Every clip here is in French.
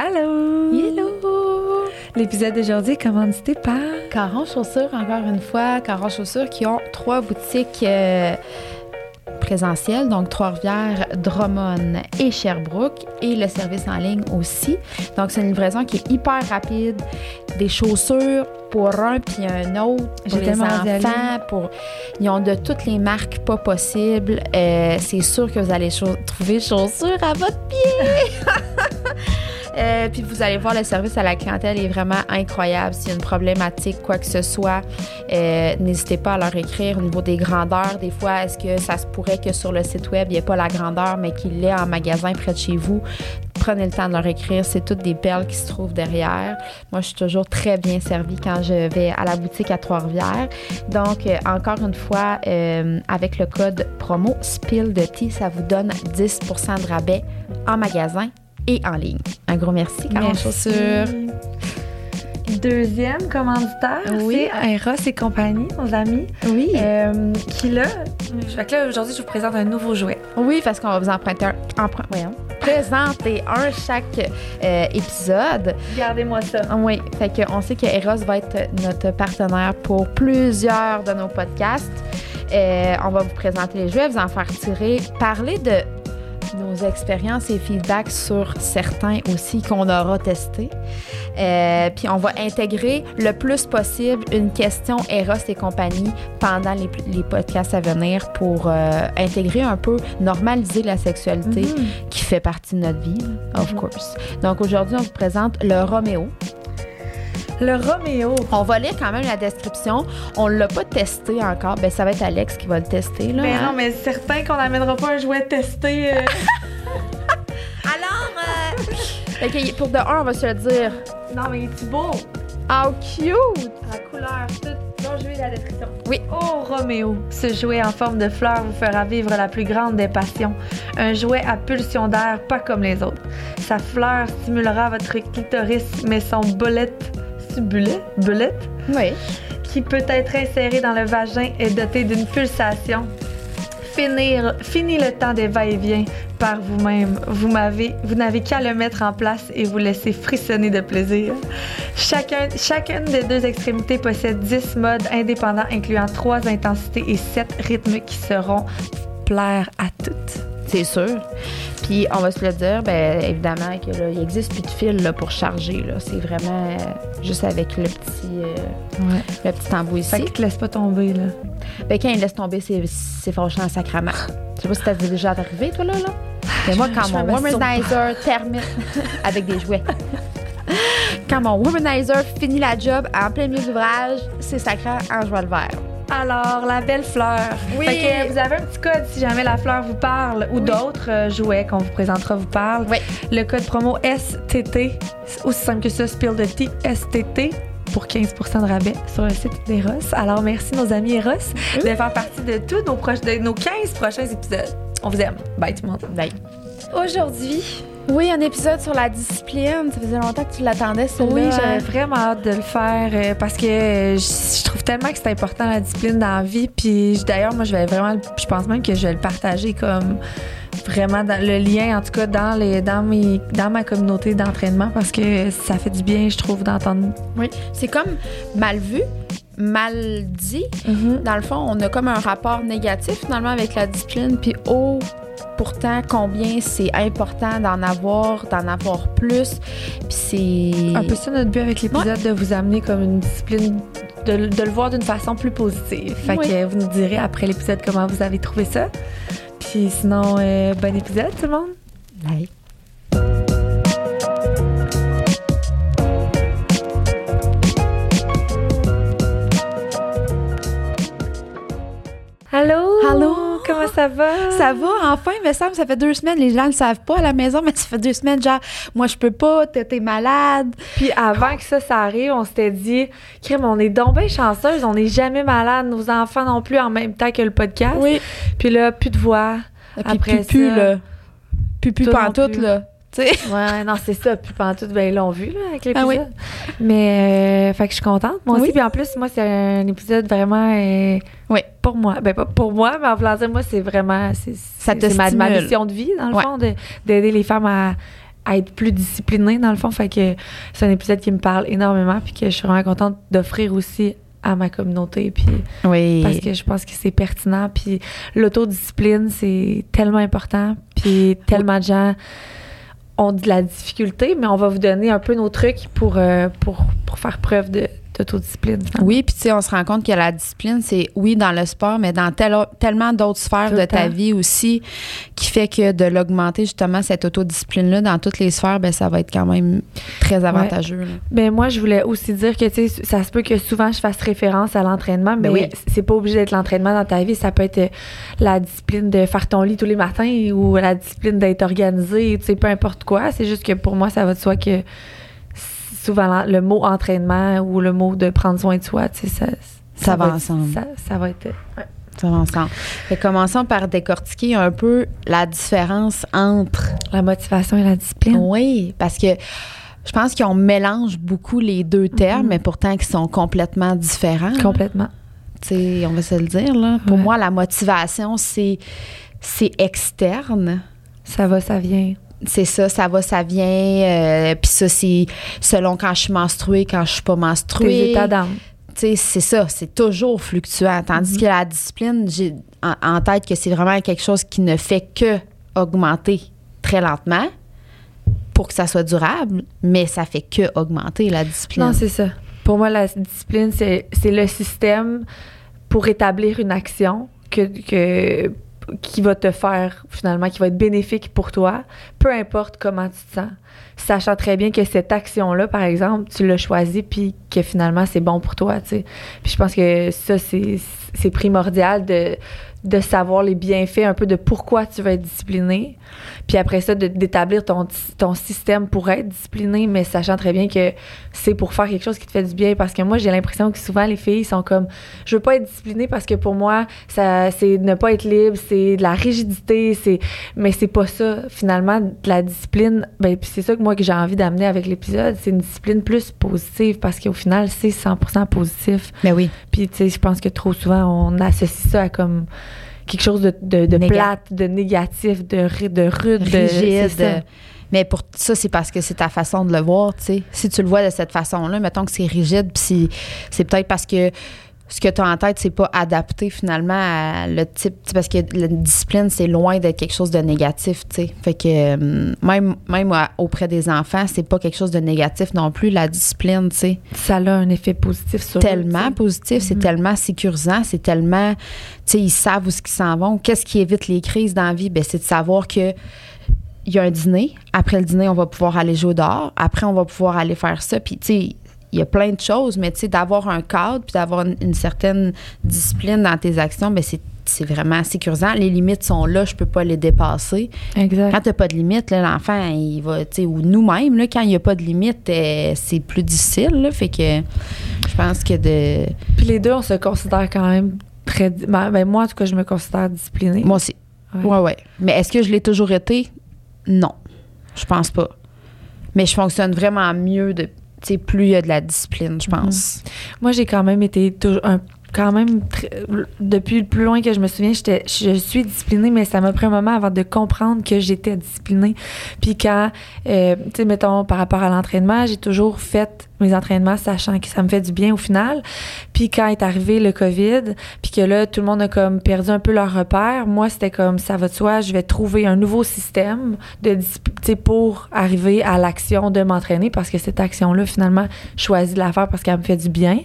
Allô! Hello! L'épisode d'aujourd'hui est commandité par Caron Chaussures, encore une fois. Caron Chaussures qui ont trois boutiques euh, présentielles, donc Trois-Rivières, Drummond et Sherbrooke, et le service en ligne aussi. Donc, c'est une livraison qui est hyper rapide. Des chaussures pour un puis un autre, pour les enfants, pour... Ils ont de toutes les marques pas possibles. Euh, c'est sûr que vous allez trouver chaussures à votre pied! Euh, puis vous allez voir, le service à la clientèle est vraiment incroyable. S'il y a une problématique, quoi que ce soit, euh, n'hésitez pas à leur écrire au niveau des grandeurs. Des fois, est-ce que ça se pourrait que sur le site web, il n'y ait pas la grandeur, mais qu'il l'ait en magasin près de chez vous? Prenez le temps de leur écrire. C'est toutes des perles qui se trouvent derrière. Moi, je suis toujours très bien servie quand je vais à la boutique à Trois-Rivières. Donc, euh, encore une fois, avec le code promo SPIL de ça vous donne 10% de rabais en magasin et en ligne. Un gros merci, Caron. Chaussures. Deuxième commanditaire, Oui. c'est Eros et compagnie, nos amis. Oui. Euh, qui là, fait que là, aujourd'hui, je vous présente un nouveau jouet. Oui, parce qu'on va vous emprunter un. empr- voyons, présenter un chaque euh, épisode. Gardez-moi ça. Oui, fait que on sait que Eros va être notre partenaire pour plusieurs de nos podcasts. Euh, on va vous présenter les jeux, vous en faire tirer, parler de nos expériences et feedbacks sur certains aussi qu'on aura testés. Euh, puis on va intégrer le plus possible une question Eros et compagnie pendant les, les podcasts à venir pour euh, intégrer un peu, normaliser la sexualité qui fait partie de notre vie, of Mhm. course. Donc aujourd'hui, on vous présente le Roméo. Le Roméo. On va lire quand même la description. On l'a pas testé encore. Ben, ça va être Alex qui va le tester. Là, Mais hein? non, mais certain qu'on n'amènera pas un jouet testé. euh. Alors, euh, pour de un, on va se le dire. non, mais il est beau? Oh, cute! La couleur, tout. Non, je vais la description. Oui. Oh, Roméo. Ce jouet en forme de fleur vous fera vivre la plus grande des passions. Un jouet à pulsion d'air, pas comme les autres. Sa fleur stimulera votre clitoris, mais son bolette. Bullet? Oui. qui peut être inséré dans le vagin est doté d'une pulsation. Finir, fini le temps des va-et-vient par vous-même. Vous m'avez, vous n'avez qu'à le mettre en place et vous laisser frissonner de plaisir. Chacun, chacune des deux extrémités possède 10 modes indépendants incluant 3 intensités et 7 rythmes qui seront plaire à toutes. C'est sûr. Puis on va se le dire, ben évidemment que là, il existe plus de fil là, pour charger. Là. C'est vraiment euh, juste avec le petit, euh, Ouais. le petit embout ici. Fait que laisse pas tomber, là. Ben, quand il laisse tomber, c'est, c'est fâchant en sacrament. Je sais pas si t'as déjà arrivé, toi, là. là. Mais moi, quand je mon womanizer termine avec des jouets. quand mon womanizer finit la job en plein milieu d'ouvrage, c'est sacré en joie le vert. Alors, la belle fleur. Oui. Fait que vous avez un petit code si jamais la fleur vous parle ou Oui. d'autres euh, jouets qu'on vous présentera vous parlent. Oui. Le code promo STT, aussi simple que ça, Spill de T, STT pour 15 de rabais sur le site d'Eros. Alors, merci nos amis Eros de faire partie de tous nos, proches, de nos 15 prochains épisodes. On vous aime. Bye tout le monde. Bye. Aujourd'hui, Oui, un épisode sur la discipline. Ça faisait longtemps que tu l'attendais, celui-là. Oui, j'avais vraiment hâte de le faire euh, parce que je, trouve tellement que c'est important la discipline dans la vie. Puis d'ailleurs, moi, je vais vraiment, je pense même que je vais le partager comme vraiment dans le lien, en tout cas dans les, dans mes, dans ma communauté d'entraînement parce que ça fait du bien, je trouve, d'entendre. Oui. C'est comme mal vu, mal dit. Dans le fond, on a comme un rapport négatif finalement avec la discipline, puis oh, pourtant combien c'est important d'en avoir, d'en avoir plus, puis c'est Un peu ça notre but avec l'épisode de vous amener comme une discipline. De, de le voir d'une façon plus positive. Fait Oui. que vous nous direz après l'épisode comment vous avez trouvé ça. Puis sinon, euh, bon épisode tout le monde. Bye. Allô? Allô? Comment ça va? Ça va, enfin, me semble, ça fait deux semaines, les gens ne le savent pas à la maison, mais ça fait deux semaines, genre, moi je peux pas, t'es malade. Puis avant que ça, ça arrive, on s'était dit, crème, on est donc bien chanceuse, on n'est jamais malade, nos enfants non plus en même temps que le podcast. Oui. Puis là, plus de voix. Puis Après plus, plus, ça, là. Plus, plus, plus. là. Tu sais. Ouais, non, c'est ça. Puis pendant tout, ben, ils l'ont vu, là, avec l'épisode. Ah oui. Mais, euh, fait que je suis contente. Moi aussi. Puis en plus, moi, c'est un épisode vraiment. euh, Oui. Pour moi. Ben, pas pour moi, mais en voulant dire, moi, c'est vraiment. C'est, Ça te c'est ma, ma mission de vie, dans le Ouais. fond, de- d'aider les femmes à, être plus disciplinée dans le fond. Fait que c'est un épisode qui me parle énormément puis que je suis vraiment contente d'offrir aussi à ma communauté puis Oui. parce que je pense que c'est pertinent puis l'autodiscipline c'est tellement important puis tellement de gens ont de la difficulté mais on va vous donner un peu nos trucs pour euh, pour, pour faire preuve de d'autodiscipline. Oui, puis tu sais, on se rend compte que la discipline, c'est oui dans le sport, mais dans tel- tellement d'autres sphères Tout de ta temps. vie aussi, qui fait que de l'augmenter justement cette autodiscipline-là dans toutes les sphères, ben ça va être quand même très avantageux. là. Ben moi, je voulais aussi dire que tu sais, ça se peut que souvent je fasse référence à l'entraînement, mais Ben oui. c'est pas obligé d'être l'entraînement dans ta vie. Ça peut être euh, la discipline de faire ton lit tous les matins ou la discipline d'être organisé, tu sais, peu importe quoi. C'est juste que pour moi, ça va de soi que souvent le mot entraînement ou le mot de prendre soin de soi, tu sais, ça, Ça va être- ensemble. Ça, ça va être. ouais. Ça va ensemble. Fait commençons par décortiquer un peu la différence entre La motivation et la discipline. Oui, parce que je pense qu'on mélange beaucoup les deux termes, Mhm. mais pourtant qui sont complètement différents. Complètement. Tu sais, on va se le dire là. Pour Ouais. moi, la motivation c'est externe. Ça va, ça vient. C'est ça, ça va, ça vient. euh, Puis ça, c'est selon quand je suis menstruée, quand je suis pas Tes menstruée. états d'âme. Tu sais, c'est ça, c'est toujours fluctuant. Tandis Mhm. que la discipline, j'ai en, en tête que c'est vraiment quelque chose qui ne fait que augmenter très lentement pour que ça soit durable, mais ça fait que augmenter la discipline. Non, c'est ça. Pour moi, la discipline, c'est c'est le système pour établir une action que, que, qui va te faire, finalement, qui va être bénéfique pour toi, peu importe comment tu te sens. Sachant très bien que cette action-là, par exemple, tu l'as choisie, puis que finalement, c'est bon pour toi, tu sais. Puis je pense que ça, c'est primordial de, de savoir les bienfaits un peu de pourquoi tu vas être discipliné. Puis après ça, d'établir ton, ton système pour être discipliné, mais sachant très bien que c'est pour faire quelque chose qui te fait du bien. Parce que moi, j'ai l'impression que souvent, les filles sont comme je veux pas être disciplinée parce que pour moi, ça c'est ne pas être libre, c'est de la rigidité, c'est mais c'est pas ça. Finalement, de la discipline, ben, puis c'est ça que moi que j'ai envie d'amener avec l'épisode, c'est une discipline plus positive parce qu'au final, c'est 100% positif. Mais oui. Puis, tu sais, je pense que trop souvent, on associe ça à comme quelque chose de, de, plate, de négatif, de, de rude, de rigide. Mais pour ça, c'est parce que c'est ta façon de le voir, tu sais. Si tu le vois de cette façon-là, mettons que c'est rigide, puis c'est peut-être parce que ce que tu as en tête, c'est pas adapté finalement à le type. Parce que la discipline, c'est loin d'être quelque chose de négatif, tu sais. Fait que euh, même, même auprès des enfants, c'est pas quelque chose de négatif non plus, la discipline, tu sais. Ça a un effet positif sur eux, Tellement positif, c'est Mhm. tellement sécurisant, c'est tellement. Tu sais, ils savent où ce qu'ils s'en vont. Qu'est-ce qui évite les crises dans la vie? Ben, c'est de savoir que. Il y a un dîner. Après le dîner, on va pouvoir aller jouer dehors. Après, on va pouvoir aller faire ça. Puis, tu sais, il y a plein de choses, mais tu sais, d'avoir un cadre puis d'avoir une, une certaine discipline dans tes actions, ben c'est c'est vraiment sécurisant. Les limites sont là, je peux pas les dépasser. Exact. Quand tu pas de limite, là, l'enfant, il va, tu sais, ou nous-mêmes, là, quand il n'y a pas de limite, euh, c'est plus difficile. là. fait que je pense que de. Puis les deux, on se considère quand même très. Ben, ben, moi, en tout cas, je me considère disciplinée. Moi aussi. Ouais. Ouais, ouais. Mais est-ce que je l'ai toujours été? Non. Je pense pas. Mais je fonctionne vraiment mieux de. Plus il y a de la discipline, je pense. Moi, j'ai quand même été toujours un quand même depuis le plus loin que je me souviens, je suis disciplinée mais ça m'a pris un moment avant de comprendre que j'étais disciplinée. Puis quand euh, tu sais mettons par rapport à l'entraînement, j'ai toujours fait mes entraînements sachant que ça me fait du bien au final. Puis quand est arrivé le Covid, puis que là tout le monde a comme perdu un peu leur repère, moi c'était comme ça va de soi, je vais trouver un nouveau système de tu sais, pour arriver à l'action de m'entraîner parce que cette action là finalement je choisis de la faire parce qu'elle me fait du bien.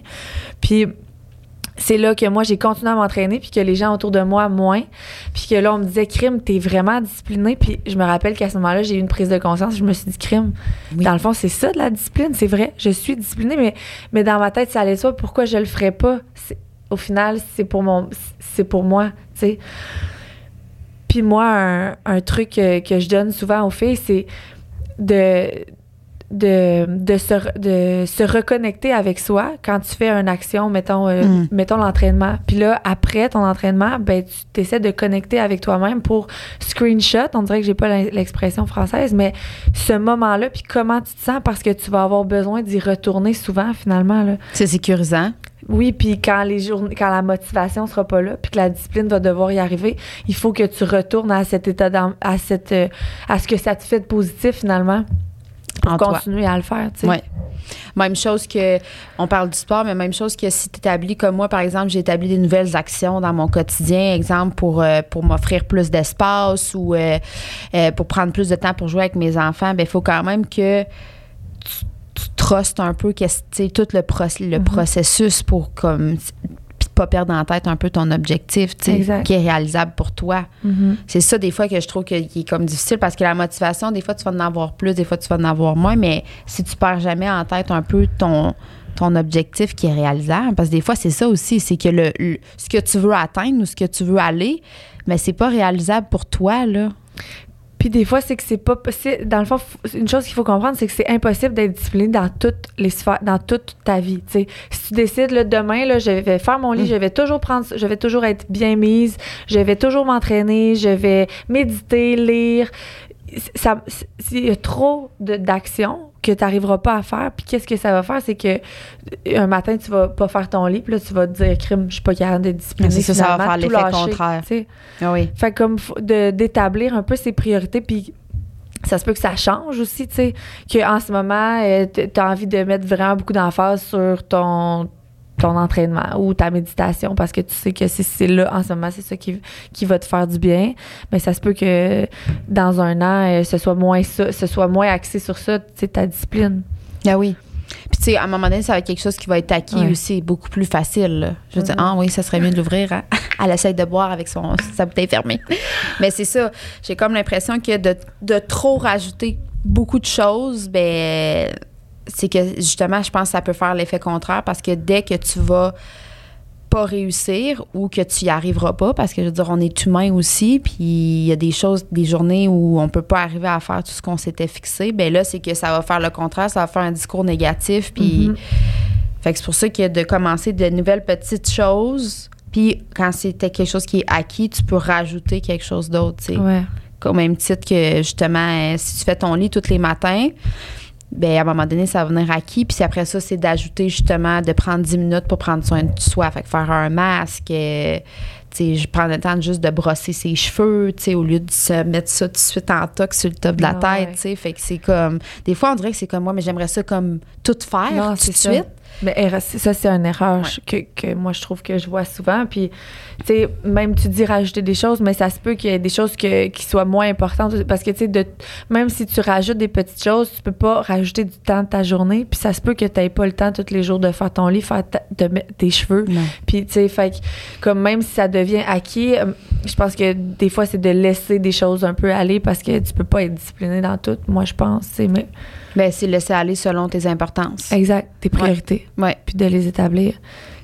Puis c'est là que moi j'ai continué à m'entraîner puis que les gens autour de moi moins. Puis que là on me disait crime t'es vraiment discipliné puis je me rappelle qu'à ce moment-là j'ai eu une prise de conscience. Je me suis dit crime Oui. dans le fond c'est ça de la discipline. C'est vrai je suis disciplinée mais mais dans ma tête ça allait de soi. Pourquoi je le ferais pas? C'est- au final c'est pour mon c'est pour moi tu sais. Puis moi un, un truc que, que je donne souvent aux filles c'est de de, de, se, de se reconnecter avec soi quand tu fais une action, mettons, euh, Mm. mettons l'entraînement. Puis là, après ton entraînement, ben, tu essaies de connecter avec toi-même pour screenshot. On dirait que j'ai pas l'expression française, mais ce moment-là, puis comment tu te sens parce que tu vas avoir besoin d'y retourner souvent, finalement. C'est sécurisant. Oui, puis quand les journées, quand la motivation sera pas là, puis que la discipline va devoir y arriver, il faut que tu retournes à cet état à cette euh, à ce que ça te fait de positif finalement pour En toi. continuer à le faire. Ouais. Même chose que, on parle du sport, mais même chose que si tu établis comme moi, par exemple, j'ai établi des nouvelles actions dans mon quotidien, exemple pour, euh, pour m'offrir plus d'espace ou euh, euh, pour prendre plus de temps pour jouer avec mes enfants, ben il faut quand même que tu, tu trustes un peu tout le, proc- le processus pour comme pas perdre en tête un peu ton objectif, qui est réalisable pour toi. Mhm. C'est ça, des fois, que je trouve que- qui est comme difficile parce que la motivation, des fois, tu vas en avoir plus, des fois, tu vas en avoir moins, mais si tu perds jamais en tête un peu ton, ton objectif qui est réalisable, parce que des fois, c'est ça aussi, c'est que le, le- ce que tu veux atteindre ou ce que tu veux aller, mais c'est pas réalisable pour toi, là. Puis des fois, c'est que c'est pas possible. Dans le fond, une chose qu'il faut comprendre, c'est que c'est impossible d'être discipliné dans toutes les sphères, dans toute ta vie. tu sais. Si tu décides, là, demain, là, je vais faire mon lit, Mm. je vais toujours prendre, je vais toujours être bien mise, je vais toujours m'entraîner, je vais méditer, lire. Ça, il y a trop d'actions que tu n'arriveras pas à faire. Puis qu'est-ce que ça va faire? C'est que euh, un matin, tu vas pas faire ton lit, puis là, tu vas te dire, crime, je suis pas capable d'être discipliné. C'est ça, ça va faire l'effet contraire. Ah oui. Fait comme de- d'établir un peu ses priorités, puis ça se peut que ça change aussi, tu sais, qu'en ce moment, tu as envie de mettre vraiment beaucoup d'emphase sur ton ton entraînement ou ta méditation parce que tu sais que si c'est là en ce moment c'est ça qui, qui va te faire du bien mais ça se peut que dans un an euh, ce soit moins ça ce soit moins axé sur ça tu sais ta discipline Ah oui. Puis, tu sais, à un moment donné, ça va être quelque chose qui va être acquis Ouais. aussi, beaucoup plus facile. là. Je veux dire, Mhm. ah oui, ça serait mieux de l'ouvrir. hein. Elle essaie de boire avec son, sa bouteille fermée. Mais c'est ça. J'ai comme l'impression que de, de trop rajouter beaucoup de choses, ben, c'est que justement, je pense que ça peut faire l'effet contraire parce que dès que tu vas pas réussir ou que tu y arriveras pas parce que je veux dire on est humain aussi puis il y a des choses des journées où on peut pas arriver à faire tout ce qu'on s'était fixé ben là c'est que ça va faire le contraire ça va faire un discours négatif puis Mhm. fait que c'est pour ça que de commencer de nouvelles petites choses puis quand c'était quelque chose qui est acquis tu peux rajouter quelque chose d'autre tu sais ouais au même titre que justement euh, si tu fais ton lit tous les matins ben à un moment donné ça va venir acquis puis après ça c'est d'ajouter justement de prendre 10 minutes pour prendre soin de soi. Fait que faire un masque euh, tu sais je prends le temps de juste de brosser ses cheveux tu sais au lieu de se mettre ça tout de suite en tox sur le top de la Ah tête tu sais. Fait que c'est comme des fois on dirait que c'est comme moi mais j'aimerais ça comme tout faire Non, tout de ça. Mais c'est- ça, c'est une erreur Ouais. que, que moi, je trouve que je vois souvent. Puis, tu sais, même tu dis rajouter des choses, mais ça se peut qu'il y ait des choses que, qui soient moins importantes. Parce que, tu sais, même si tu rajoutes des petites choses, tu peux pas rajouter du temps de ta journée. Puis, ça se peut que tu n'aies pas le temps tous les jours de faire ton lit, faire ta- de mettre tes cheveux. non Puis, tu sais, fait que, comme même si ça devient acquis, euh, je pense que des fois, c'est de laisser des choses un peu aller parce que tu peux pas être discipliné dans tout, moi, je pense. Mais, ben c'est laisser aller selon tes importances exact, tes priorités ouais puis de les établir.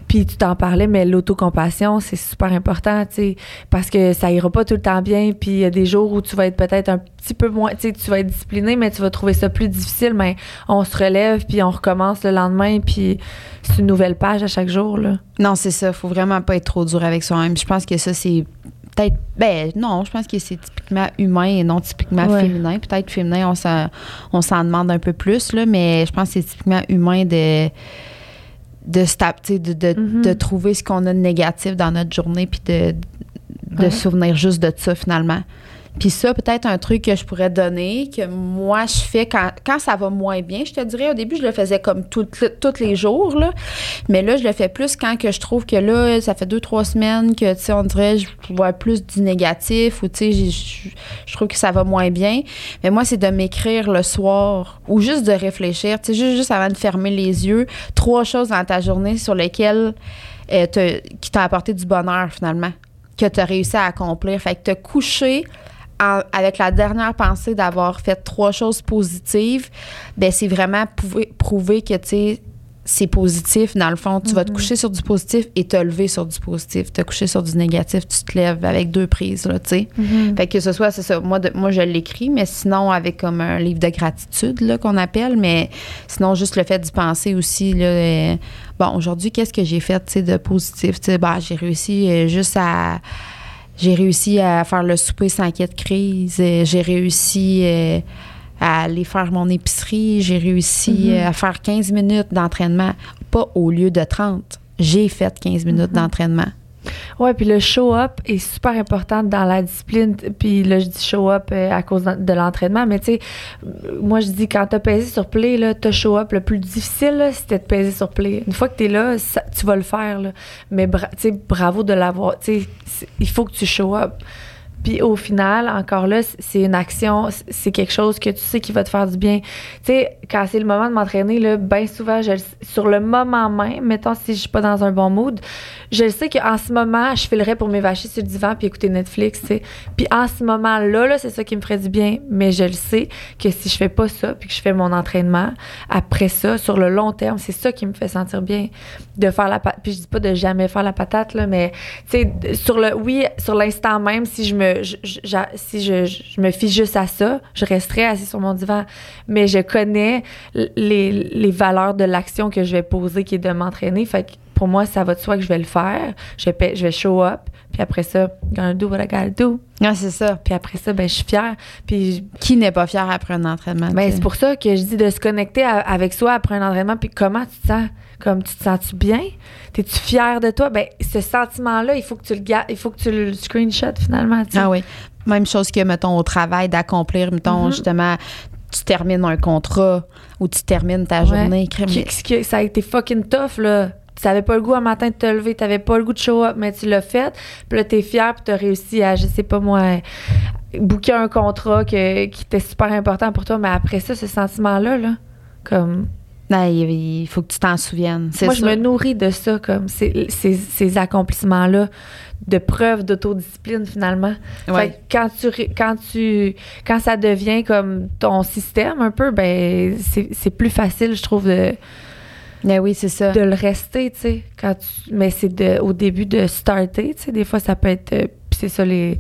Puis tu t'en parlais, mais l'autocompassion, c'est super important, tu sais, parce que ça ira pas tout le temps bien. Puis il y a des jours où tu vas être peut-être un petit peu moins, tu sais, tu vas être discipliné, mais tu vas trouver ça plus difficile. Mais on se relève, puis on recommence le lendemain, puis c'est une nouvelle page à chaque jour, là. Non, c'est ça. Faut vraiment pas être trop dur avec soi-même. Je pense que ça, c'est peut-être. Ben, non, je pense que c'est typiquement humain et non typiquement Ouais. féminin. Peut-être féminin, on s'en, on s'en demande un peu plus, là, mais je pense que c'est typiquement humain de. De, de, de, Mhm. de trouver ce qu'on a de négatif dans notre journée puis de, de Ouais. souvenir juste de ça finalement. Puis ça, peut-être un truc que je pourrais donner, que moi, je fais quand, quand ça va moins bien. Je te dirais, au début, je le faisais comme tous les jours, là. Mais là, je le fais plus quand que je trouve que là, ça fait deux, trois semaines que, tu sais, on dirait, je vois plus du négatif ou, tu sais, je je trouve que ça va moins bien. Mais moi, c'est de m'écrire le soir ou juste de réfléchir, tu sais, juste, juste avant de fermer les yeux, trois choses dans ta journée sur lesquelles, euh, qui t'ont apporté du bonheur, finalement, que tu as réussi à accomplir. Fait que te coucher en- avec la dernière pensée d'avoir fait trois choses positives, ben c'est vraiment prouver, prouver que, tu sais, c'est positif, dans le fond. Tu vas te coucher sur du positif et te lever sur du positif. Te coucher sur du négatif, tu te lèves avec deux prises, là, tu sais. Fait que ce soit, c'est ça. Moi, de- moi je l'écris, mais sinon, avec comme un livre de gratitude, là, qu'on appelle. Mais sinon, juste le fait d'y penser aussi, là. euh, bon, aujourd'hui, qu'est-ce que j'ai fait, tu sais, de positif? Tu sais, bah, j'ai réussi euh, juste à. J'ai réussi à faire le souper sans qu'il y ait de crise. Euh, J'ai réussi euh, à aller faire mon épicerie. J'ai réussi Mhm. euh, à faire 15 minutes d'entraînement, pas au lieu de 30. j'ai fait 15 minutes d'entraînement. Ouais, puis le show-up est super important dans la discipline. Puis là, je dis show-up euh, à cause de l'entraînement, mais tu sais, moi, je dis quand t'as pesé sur play, là, t'as show-up. Le plus difficile, c'était de peser sur play. Une fois que t'es là, tu vas le faire, là. Mais bra- tu sais, bravo de l'avoir. Tu sais, il faut que tu show-up. Puis au final, encore là, c'est une action, c'est quelque chose que tu sais qui va te faire du bien. Tu sais, quand c'est le moment de m'entraîner, là, bien souvent, sur le moment même, mettons si je suis pas dans un bon mood, je sais qu'en ce moment, je filerais pour m'évacher sur le divan puis écouter Netflix, tu sais. Puis en ce moment-là, là, c'est ça qui me ferait du bien. Mais je le sais que si je fais pas ça puis que je fais mon entraînement, après ça, sur le long terme, c'est ça qui me fait sentir bien. De faire la patate. Puis je dis pas de jamais faire la patate, là, mais tu sais, sur le, oui, sur l'instant même, si je me, je, je- j'a- si je, je me fie juste à ça, je resterai assis sur mon divan. Mais je connais les, les valeurs de l'action que je vais poser, qui est de m'entraîner. Fait que pour moi, ça va de soi que je vais le faire. Je vais, je vais show up. Puis après ça, gonna do what I gotta do. Ah, c'est ça. Puis après ça, ben, je suis fière. Puis Qui n'est pas fier après un entraînement? ben, c'est pour ça que je dis de se connecter à- avec soi après un entraînement. Puis comment tu te sens? Comme tu te sens-tu bien? T'es-tu fier de toi? Ben, ce sentiment-là, il faut que tu le gardes, il faut que tu le screenshot finalement. tu sais. Ah oui. Même chose que, mettons, au travail, d'accomplir, mettons, Mhm. justement, tu termines un contrat ou tu termines ta Ouais. journée. crème. Qui- qui- qui- ça a été fucking tough, là. Tu n'avais pas le goût un matin de te lever, tu n'avais pas le goût de show up, mais tu l'as fait. Puis là, tu es fier, puis tu as réussi à, je sais pas moi, booker un contrat que- qui était super important pour toi. Mais après ça, ce sentiment-là, là, comme. Non, il, faut que tu t'en souviennes. Moi, sûr. je me nourris de ça, comme ces, ces, ces accomplissements-là, de preuves d'autodiscipline, finalement. Fait que quand tu, quand tu, quand ça devient comme ton système un peu, ben, c'est c'est plus facile, je trouve, de Mais oui, c'est ça. de le rester, tu sais. Quand tu, mais c'est de, au début de starter, tu sais. Des fois, ça peut être. euh, c'est ça, les,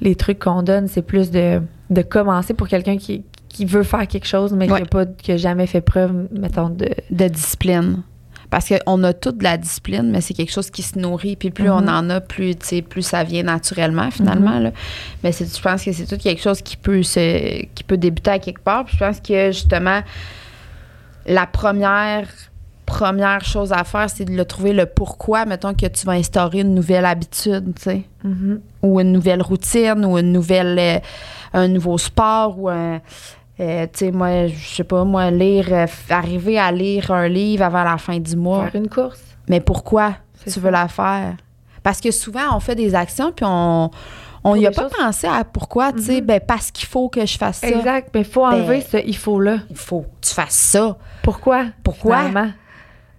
les trucs qu'on donne, c'est plus de, de commencer pour quelqu'un qui, qui veut faire quelque chose, mais Ouais. qui n'a jamais fait preuve, mettons, de. de discipline. Parce qu'on a toute de la discipline, mais c'est quelque chose qui se nourrit. Puis plus on Mhm. en a, plus, plus ça vient naturellement, finalement. Mhm. là. Mais je pense que c'est tout quelque chose qui peut, se, qui peut débuter à quelque part. Puis je pense que, justement, la première, première chose à faire, c'est de le trouver le pourquoi, mettons, que tu vas instaurer une nouvelle habitude, tu sais Mhm. ou une nouvelle routine ou une nouvelle euh, un nouveau sport ou un euh, tu sais moi je sais pas moi lire euh, arriver à lire un livre avant la fin du mois Faire une course. mais pourquoi tu ça. veux la faire? Parce que souvent on fait des actions puis on on Pour y a pas choses- pensé à pourquoi tu sais Mhm. ben parce qu'il faut que je fasse ça Exact. Mais il faut enlever Ben- ce il faut-là. il faut que tu fasses ça Pourquoi? Pourquoi? finalement?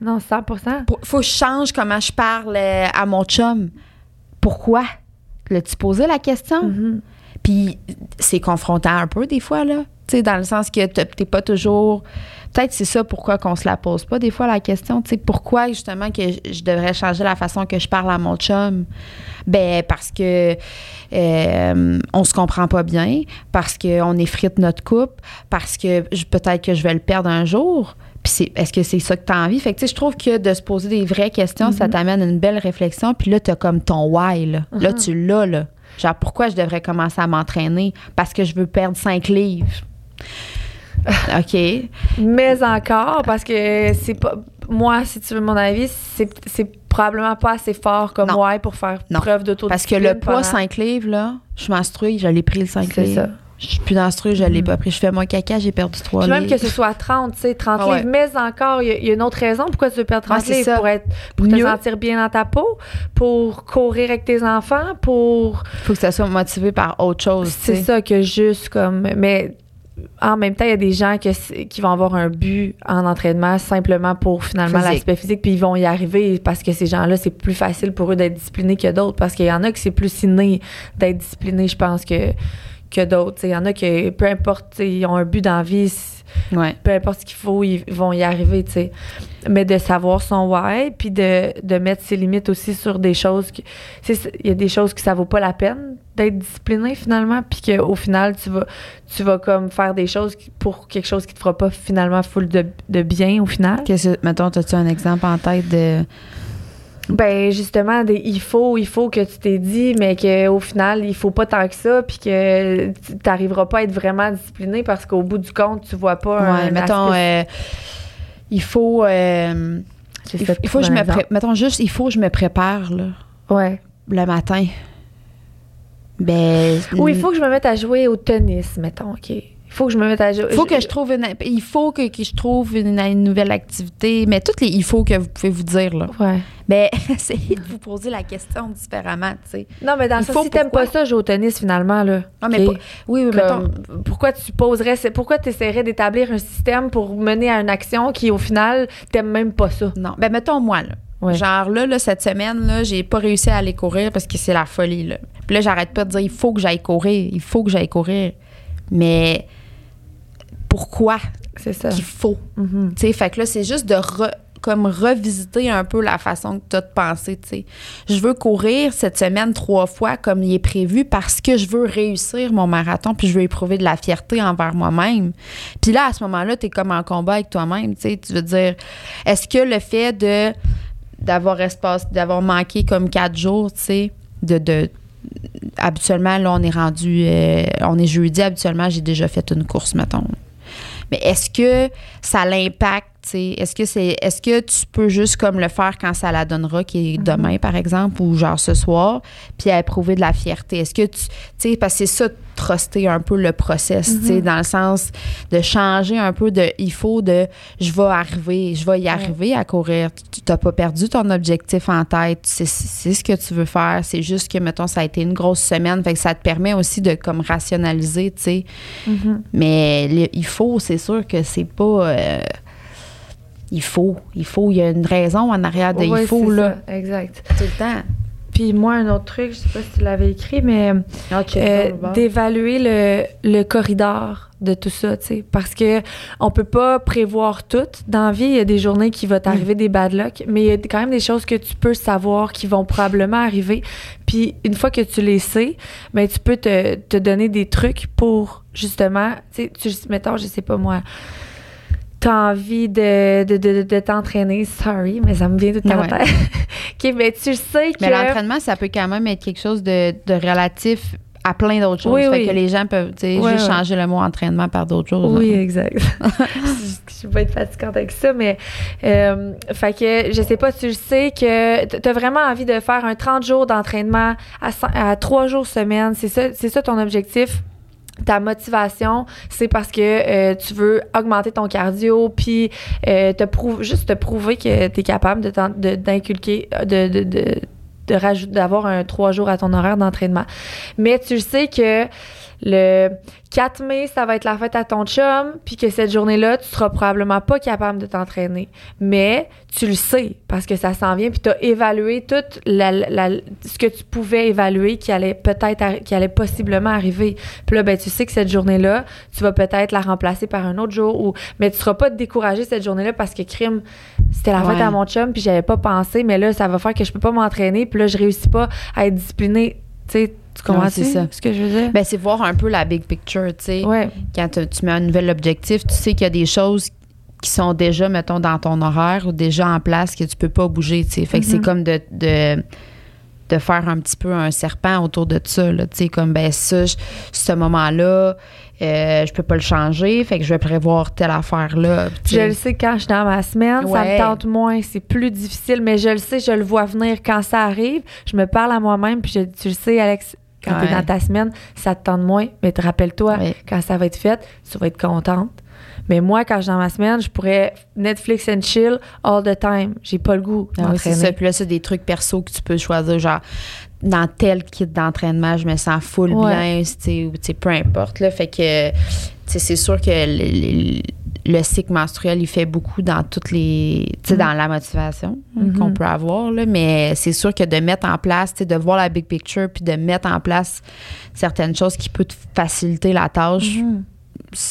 Non, 100 Pour- faut que je change comment je parle euh, à mon chum pourquoi? L'as-tu posé la question? Mhm. Puis c'est confrontant un peu des fois, là. Sais, dans le sens que t'es pas toujours. Peut-être c'est ça pourquoi qu'on se la pose pas des fois la question. Tu sais, pourquoi justement que je, devrais changer la façon que je parle à mon chum? Ben parce que euh, on se comprend pas bien, parce qu'on effrite notre couple, parce que peut-être que je vais le perdre un jour. Puis est-ce que c'est ça que tu as envie? Fait que tu sais, je trouve que de se poser des vraies questions, ça t'amène à une belle réflexion. Puis là, tu as comme ton why. Là, là Mhm. tu l'as. Là. Genre, pourquoi je devrais commencer à m'entraîner? Parce que je veux perdre 5 livres. OK. Mais encore, parce que c'est pas. Moi, si tu veux mon avis, c'est c'est probablement pas assez fort comme ouais pour faire Non. preuve d'autodiscipline. Parce que le poids pendant- 5 livres, là, je suis menstruée, je l'ai pris le 5 C'est livres. ça. Je suis plus menstruée, je l'ai Mhm. pas pris. Je fais mon caca, j'ai perdu 3 Puis livres. même que ce soit 30, tu sais, 30 Ah ouais. livres, mais encore, il y, y a une autre raison pourquoi tu veux perdre 30 Ouais, c'est livres. ça. Pour, être, pour Mieux. te sentir bien dans ta peau, pour courir avec tes enfants, pour. faut que ça soit motivé par autre chose. C'est ça que juste comme. Mais en même temps, il y a des gens que qui vont avoir un but en entraînement simplement pour finalement l'aspect physique, puis ils vont y arriver parce que ces gens-là, c'est plus facile pour eux d'être disciplinés que d'autres. Parce qu'il y en a qui c'est plus inné d'être disciplinés, je pense, que, que d'autres. Il y en a que peu importe, ils ont un but dans la vie. c- Ouais. peu importe ce qu'il faut, ils vont y arriver. Mais de savoir son why, puis de, de mettre ses limites aussi sur des choses. Il y a des choses que ça vaut pas la peine d'être discipliné finalement, puis qu'au final, tu vas, tu vas comme faire des choses pour quelque chose qui te fera pas finalement full de, de bien au final. Qu'est-ce que- mettons, as-tu un exemple en tête de. Ben justement, des, il faut, il faut que tu t'es dit, mais qu'au final, il faut pas tant que ça, puis que tu n'arriveras pas à être vraiment discipliné parce qu'au bout du compte, tu vois pas un Ouais, mettons, aspect- euh, il faut. euh, Il, il faut que je me prépare. Mettons juste, il faut que je me prépare, là, Ouais. le matin. Ben. Ou il faut que je me mette à jouer au tennis, mettons, OK. Il faut que je me mette à jouer. Il faut que je trouve une, il faut que, que je trouve une, une nouvelle activité. Mais toutes les il faut que vous pouvez vous dire, là. Ouais. Mais essayez de vous poser la question différemment, tu sais. Non, mais dans Il sens, faut si t'aimes pas ça, jouer au tennis, finalement, là. Ah, mais oui, oui, mettons. Pourquoi tu poserais, pourquoi tu essaierais d'établir un système pour mener à une action qui, au final, t'aimes même pas ça? Non. Ben, mettons moi, là. Ouais. Genre là, là, cette semaine, là, j'ai pas réussi à aller courir parce que c'est la folie, là. Puis là, j'arrête pas de dire, il faut que j'aille courir, il faut que j'aille courir. Mais pourquoi qu'il faut? Mhm. Tu sais, fait que là, c'est juste de re- comme revisiter un peu la façon que tu as de penser, tu sais. Je veux courir cette semaine trois fois comme il est prévu parce que je veux réussir mon marathon puis je veux éprouver de la fierté envers moi-même. Puis là, à ce moment-là, tu es comme en combat avec toi-même, tu sais. Tu veux dire, est-ce que le fait de d'avoir espace, d'avoir manqué comme quatre jours, tu sais, de, de habituellement, là, on est rendu, euh, on est jeudi, habituellement, j'ai déjà fait une course, mettons. Mais est-ce que ça l'impacte? Est-ce que c'est est-ce que tu peux juste comme le faire quand ça la donnera, qui est demain, par exemple, ou genre ce soir, puis éprouver de la fierté? Est-ce que tu. Sais, parce que c'est ça, truster un peu le process, tu sais, dans le sens de changer un peu de il faut de je vais arriver, je vais y arriver à courir. Tu n'as pas perdu ton objectif en tête. C'est c'est ce que tu veux faire. C'est juste que, mettons, ça a été une grosse semaine. Fait que ça te permet aussi de comme rationaliser, tu sais. Mhm. Mais le- il faut, c'est sûr que c'est pas. euh, il faut, il faut, il y a une raison en arrière de Ouais, il faut, là. ça, Exact. Tout le temps. Puis moi, un autre truc, je sais pas si tu l'avais écrit, mais euh, d'évaluer le, le corridor de tout ça, tu sais. Parce que on peut pas prévoir tout. Dans la vie, il y a des journées qui vont t'arriver des bad luck, mais il y a quand même des choses que tu peux savoir qui vont probablement arriver. Puis une fois que tu les sais, ben tu peux te, te donner des trucs pour justement, tu sais, tu mettons, je sais pas moi, t'as envie de, de, de, de t'entraîner, sorry, mais ça me vient tout Ouais. tête. OK, mais tu sais que... Mais l'entraînement, ça peut quand même être quelque chose de, de relatif à plein d'autres choses. Oui, fait oui. que les gens peuvent, tu sais, Ouais, juste changer le mot entraînement par d'autres choses. Oui, exact. je vais être fatigante avec ça, mais euh, fait que je sais pas, tu le sais que tu as vraiment envie de faire un 30 jours d'entraînement à, à 3 jours semaine. C'est ça, c'est ça ton objectif? Ta motivation, c'est parce que euh, tu veux augmenter ton cardio, puis euh, te juste te prouver que tu es capable d'inculquer, de, de, de, de rajouter, d'avoir un 3 jours à ton horaire d'entraînement. Mais tu sais que le 4 mai, ça va être la fête à ton chum, puis que cette journée-là, tu seras probablement pas capable de t'entraîner. Mais tu le sais parce que ça s'en vient, puis tu as évalué tout la- la- ce que tu pouvais évaluer qui allait peut-être, qui allait possiblement arriver. Puis là, ben, tu sais que cette journée-là, tu vas peut-être la remplacer par un autre jour, ou, mais tu seras pas découragé cette journée-là parce que crime, c'était la fête Ouais. à mon chum, puis j'avais pas pensé, mais là, ça va faire que je peux pas m'entraîner, puis là, je réussis pas à être disciplinée. Tu sais, tu comprends c'est ça. ce que je veux dire? Ben, c'est voir un peu la big picture, tu sais. ouais. Quand tu mets un nouvel objectif, tu sais qu'il y a des choses qui sont déjà, mettons, dans ton horaire ou déjà en place que tu peux pas bouger, tu sais. Fait que c'est Mhm. comme de, de, de faire un petit peu un serpent autour de ça, là, tu sais, comme, ben ça, je- ce moment-là, euh, je peux pas le changer, fait que je vais prévoir telle affaire-là. Je le sais quand je suis dans ma semaine, ça me tente moins, c'est plus difficile, mais je le sais, je le vois venir quand ça arrive. Je me parle à moi-même, puis je- tu le sais, Alex, quand tu es Ouais. dans ta semaine, ça te tente moins, mais te rappelle-toi, Ouais. quand ça va être fait, tu vas être contente. Mais moi, quand je suis dans ma semaine, je pourrais Netflix and chill all the time. J'ai pas le goût Ah oui, c'est ça. Puis là, c'est des trucs perso que tu peux choisir, genre, dans tel kit d'entraînement, je me sens full Ouais. bien, tu sais, peu importe, là. Fait que, c'est sûr que le cycle menstruel, il fait beaucoup dans toutes les, tu sais, Mhm. dans la motivation hein, Mhm. qu'on peut avoir, là. Mais c'est sûr que de mettre en place, tu sais, de voir la big picture, puis de mettre en place certaines choses qui peuvent te faciliter la tâche. Mhm.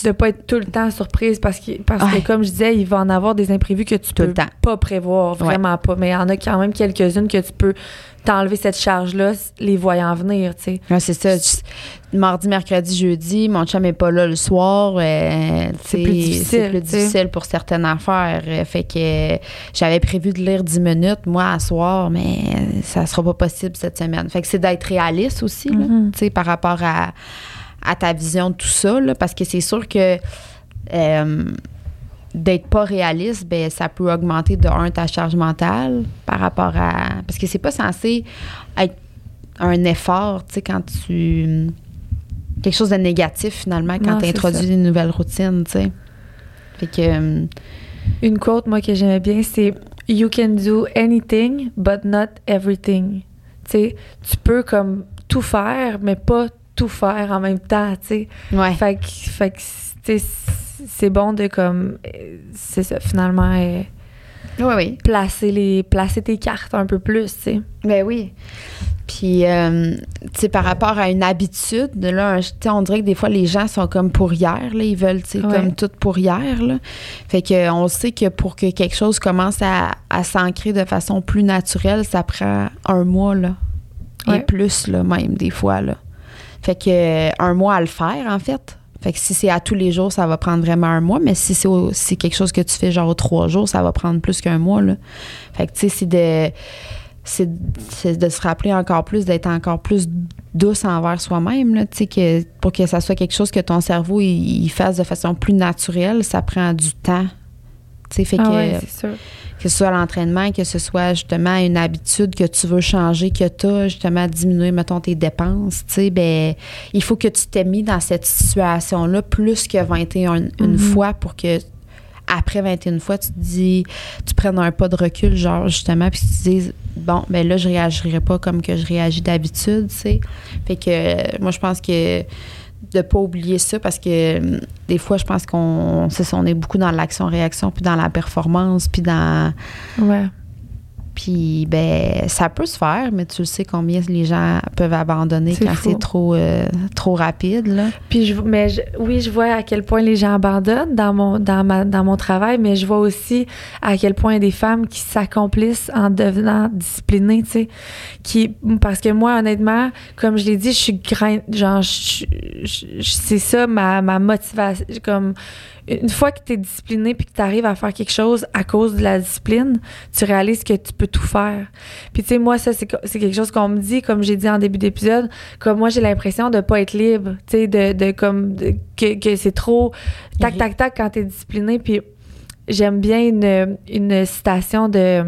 De pas être tout le temps surprise parce que, parce Ouais. que comme je disais, il va en avoir des imprévus que tu Tout peux le temps. pas prévoir, vraiment pas. Mais il y en a quand même quelques-unes que tu peux t'enlever cette charge-là, les voyant venir, tu sais. Ouais, c'est ça. Mardi, mercredi, jeudi, mon chum est pas là le soir. euh, C'est plus difficile, C'est plus difficile pour certaines affaires. Euh, Fait que euh, j'avais prévu de lire 10 minutes, moi, à soir, mais ça sera pas possible cette semaine. Fait que c'est d'être réaliste aussi, là, sais, par rapport à, à ta vision de tout ça, là, parce que c'est sûr que. euh, d'être pas réaliste, ben ça peut augmenter de un ta charge mentale par rapport à parce que c'est pas censé être un effort, tu sais quand tu quelque chose de négatif finalement quand tu introduis ça. une nouvelle routine, tu sais. Fait que euh, Une quote, moi, que j'aimais bien, c'est You can do anything, but not everything. Tu sais, tu peux comme tout faire, mais pas tout faire en même temps, tu sais. ouais. Fait que, fait que, tu sais, c'est bon de comme, c'est ça, finalement, euh, Oui, oui. placer, les, placer tes cartes un peu plus, tu sais. Ben oui. Puis, euh, tu sais, par rapport à une habitude, là, on dirait que des fois, les gens sont comme pour hier, là. Ils veulent, tu sais, Ouais. comme tout pour hier, là. Fait que on sait que pour que quelque chose commence à, à s'ancrer de façon plus naturelle, ça prend un mois, là. Et plus, là, même, des fois, là. Fait que euh, un mois à le faire, en fait. Fait que si c'est à tous les jours, ça va prendre vraiment un mois. Mais si c'est si quelque chose que tu fais genre aux trois jours, ça va prendre plus qu'un mois, là. Fait que, tu sais, c'est de c'est de se rappeler encore plus, d'être encore plus douce envers soi-même, que pour que ça soit quelque chose que ton cerveau, il, il fasse de façon plus naturelle, ça prend du temps. Fait Ah que, ouais, c'est sûr. que ce soit l'entraînement, que ce soit justement une habitude que tu veux changer, que tu as justement diminuer, mettons, tes dépenses, ben, il faut que tu t'aies mis dans cette situation-là plus que 21 une Mhm. fois pour que après 21 fois, tu te dis, tu prennes un pas de recul, genre, justement, puis tu te dises, bon, ben là, je réagirai pas comme que je réagis d'habitude, tu sais. Fait que euh, moi, je pense que de pas oublier ça parce que hum, des fois, je pense qu'on c'est on est beaucoup dans l'action-réaction, puis dans la performance, puis dans. Ouais. Puis, ben, ça peut se faire, mais tu sais combien les gens peuvent abandonner quand c'est trop, euh, trop rapide, là. Puis je, mais je- oui, je vois à quel point les gens abandonnent dans mon dans ma dans mon travail, mais je vois aussi à quel point il y a des femmes qui s'accomplissent en devenant disciplinées, tu sais, qui parce que moi honnêtement, comme je l'ai dit, je suis grain, genre je- c'est ça ma ma motivation comme une fois que tu es discipliné puis que tu arrives à faire quelque chose à cause de la discipline, tu réalises que tu peux tout faire. Puis tu sais moi ça c'est quelque chose qu'on me dit comme j'ai dit en début d'épisode, comme moi j'ai l'impression de pas être libre, tu sais de, de comme de- que, que c'est trop tac Irri- tac tac quand tu es discipliné puis j'aime bien une, une citation de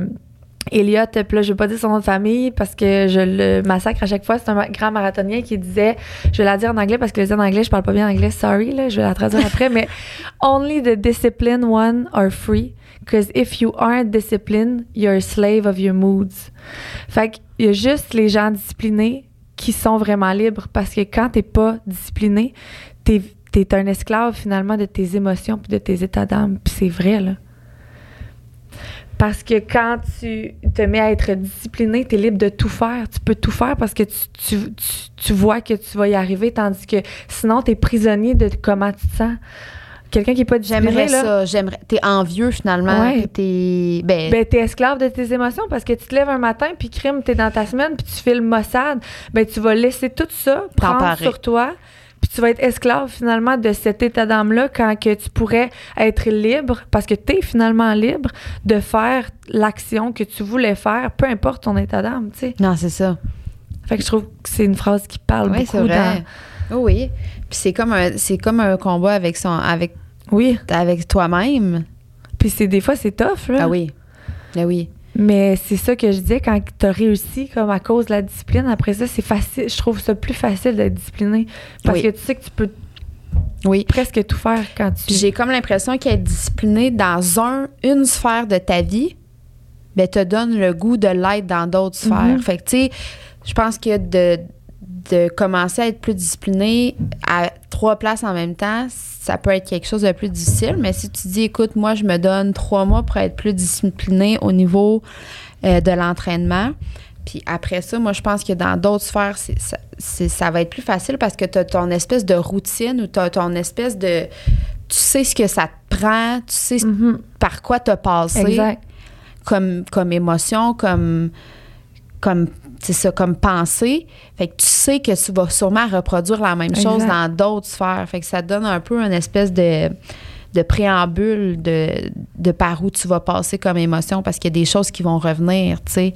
Elliot, puis là, je vais pas dire son nom de famille parce que je le massacre à chaque fois. C'est un grand marathonien qui disait, je vais la dire en anglais parce que le dire en anglais, je parle pas bien anglais, sorry, là, je vais la traduire après, mais Only the disciplined one are free, because if you aren't disciplined, you're a slave of your moods. Fait qu'il y a juste les gens disciplinés qui sont vraiment libres parce que quand t'es pas discipliné, t'es es un esclave finalement de tes émotions puis de tes états d'âme. Puis c'est vrai, là. Parce que quand tu te mets à être discipliné, tu es libre de tout faire. Tu peux tout faire parce que tu, tu, tu, tu vois que tu vas y arriver, tandis que sinon, tu es prisonnier de comment tu te sens. Quelqu'un qui n'est pas discipliné, J'aimerais ça. J'aimerais. T'es envieux, finalement. Ouais. T'es. Ben, ben, t'es esclave de tes émotions parce que tu te lèves un matin, puis crime, t'es dans ta semaine, puis tu fais le Mossad. Ben, tu vas laisser tout ça prendre sur toi, puis tu vas être esclave finalement de cet état d'âme-là quand que tu pourrais être libre, parce que t'es finalement libre de faire l'action que tu voulais faire, peu importe ton état d'âme, tu sais. non, c'est ça. Fait que je trouve que c'est une phrase qui parle Oui, c'est beaucoup vrai. Oh oui. Puis c'est comme un, c'est comme un combat avec son, avec, dans. Oui. avec toi-même. Puis c'est des fois c'est tough, là. Ah oui. Ah oui. Mais c'est ça que je disais, quand tu as réussi comme à cause de la discipline, après ça, c'est facile. Je trouve ça plus facile d'être discipliné. Parce Oui. que tu sais que tu peux Oui. presque tout faire quand tu. J'ai comme l'impression qu'être discipliné dans un, une sphère de ta vie, ben, te donne le goût de l'être dans d'autres sphères. Mhm. Fait que, tu sais, je pense que de, de commencer à être plus discipliné à trois places en même temps, ça peut être quelque chose de plus difficile. Mais si tu dis, écoute, moi, je me donne trois mois pour être plus discipliné au niveau euh, de l'entraînement. Puis après ça, moi, je pense que dans d'autres sphères, c'est, ça, ça va être plus facile parce que tu as ton espèce de routine ou tu as ton espèce de. Tu sais ce que ça te prend, tu sais Mhm. par quoi tu as passé Exact. comme, comme émotion, comme, comme, c'est ça, comme pensée. Fait que tu sais que tu vas sûrement reproduire la même chose dans d'autres sphères. Fait que ça donne un peu une espèce de, de préambule de, de par où tu vas passer comme émotion parce qu'il y a des choses qui vont revenir, tu sais.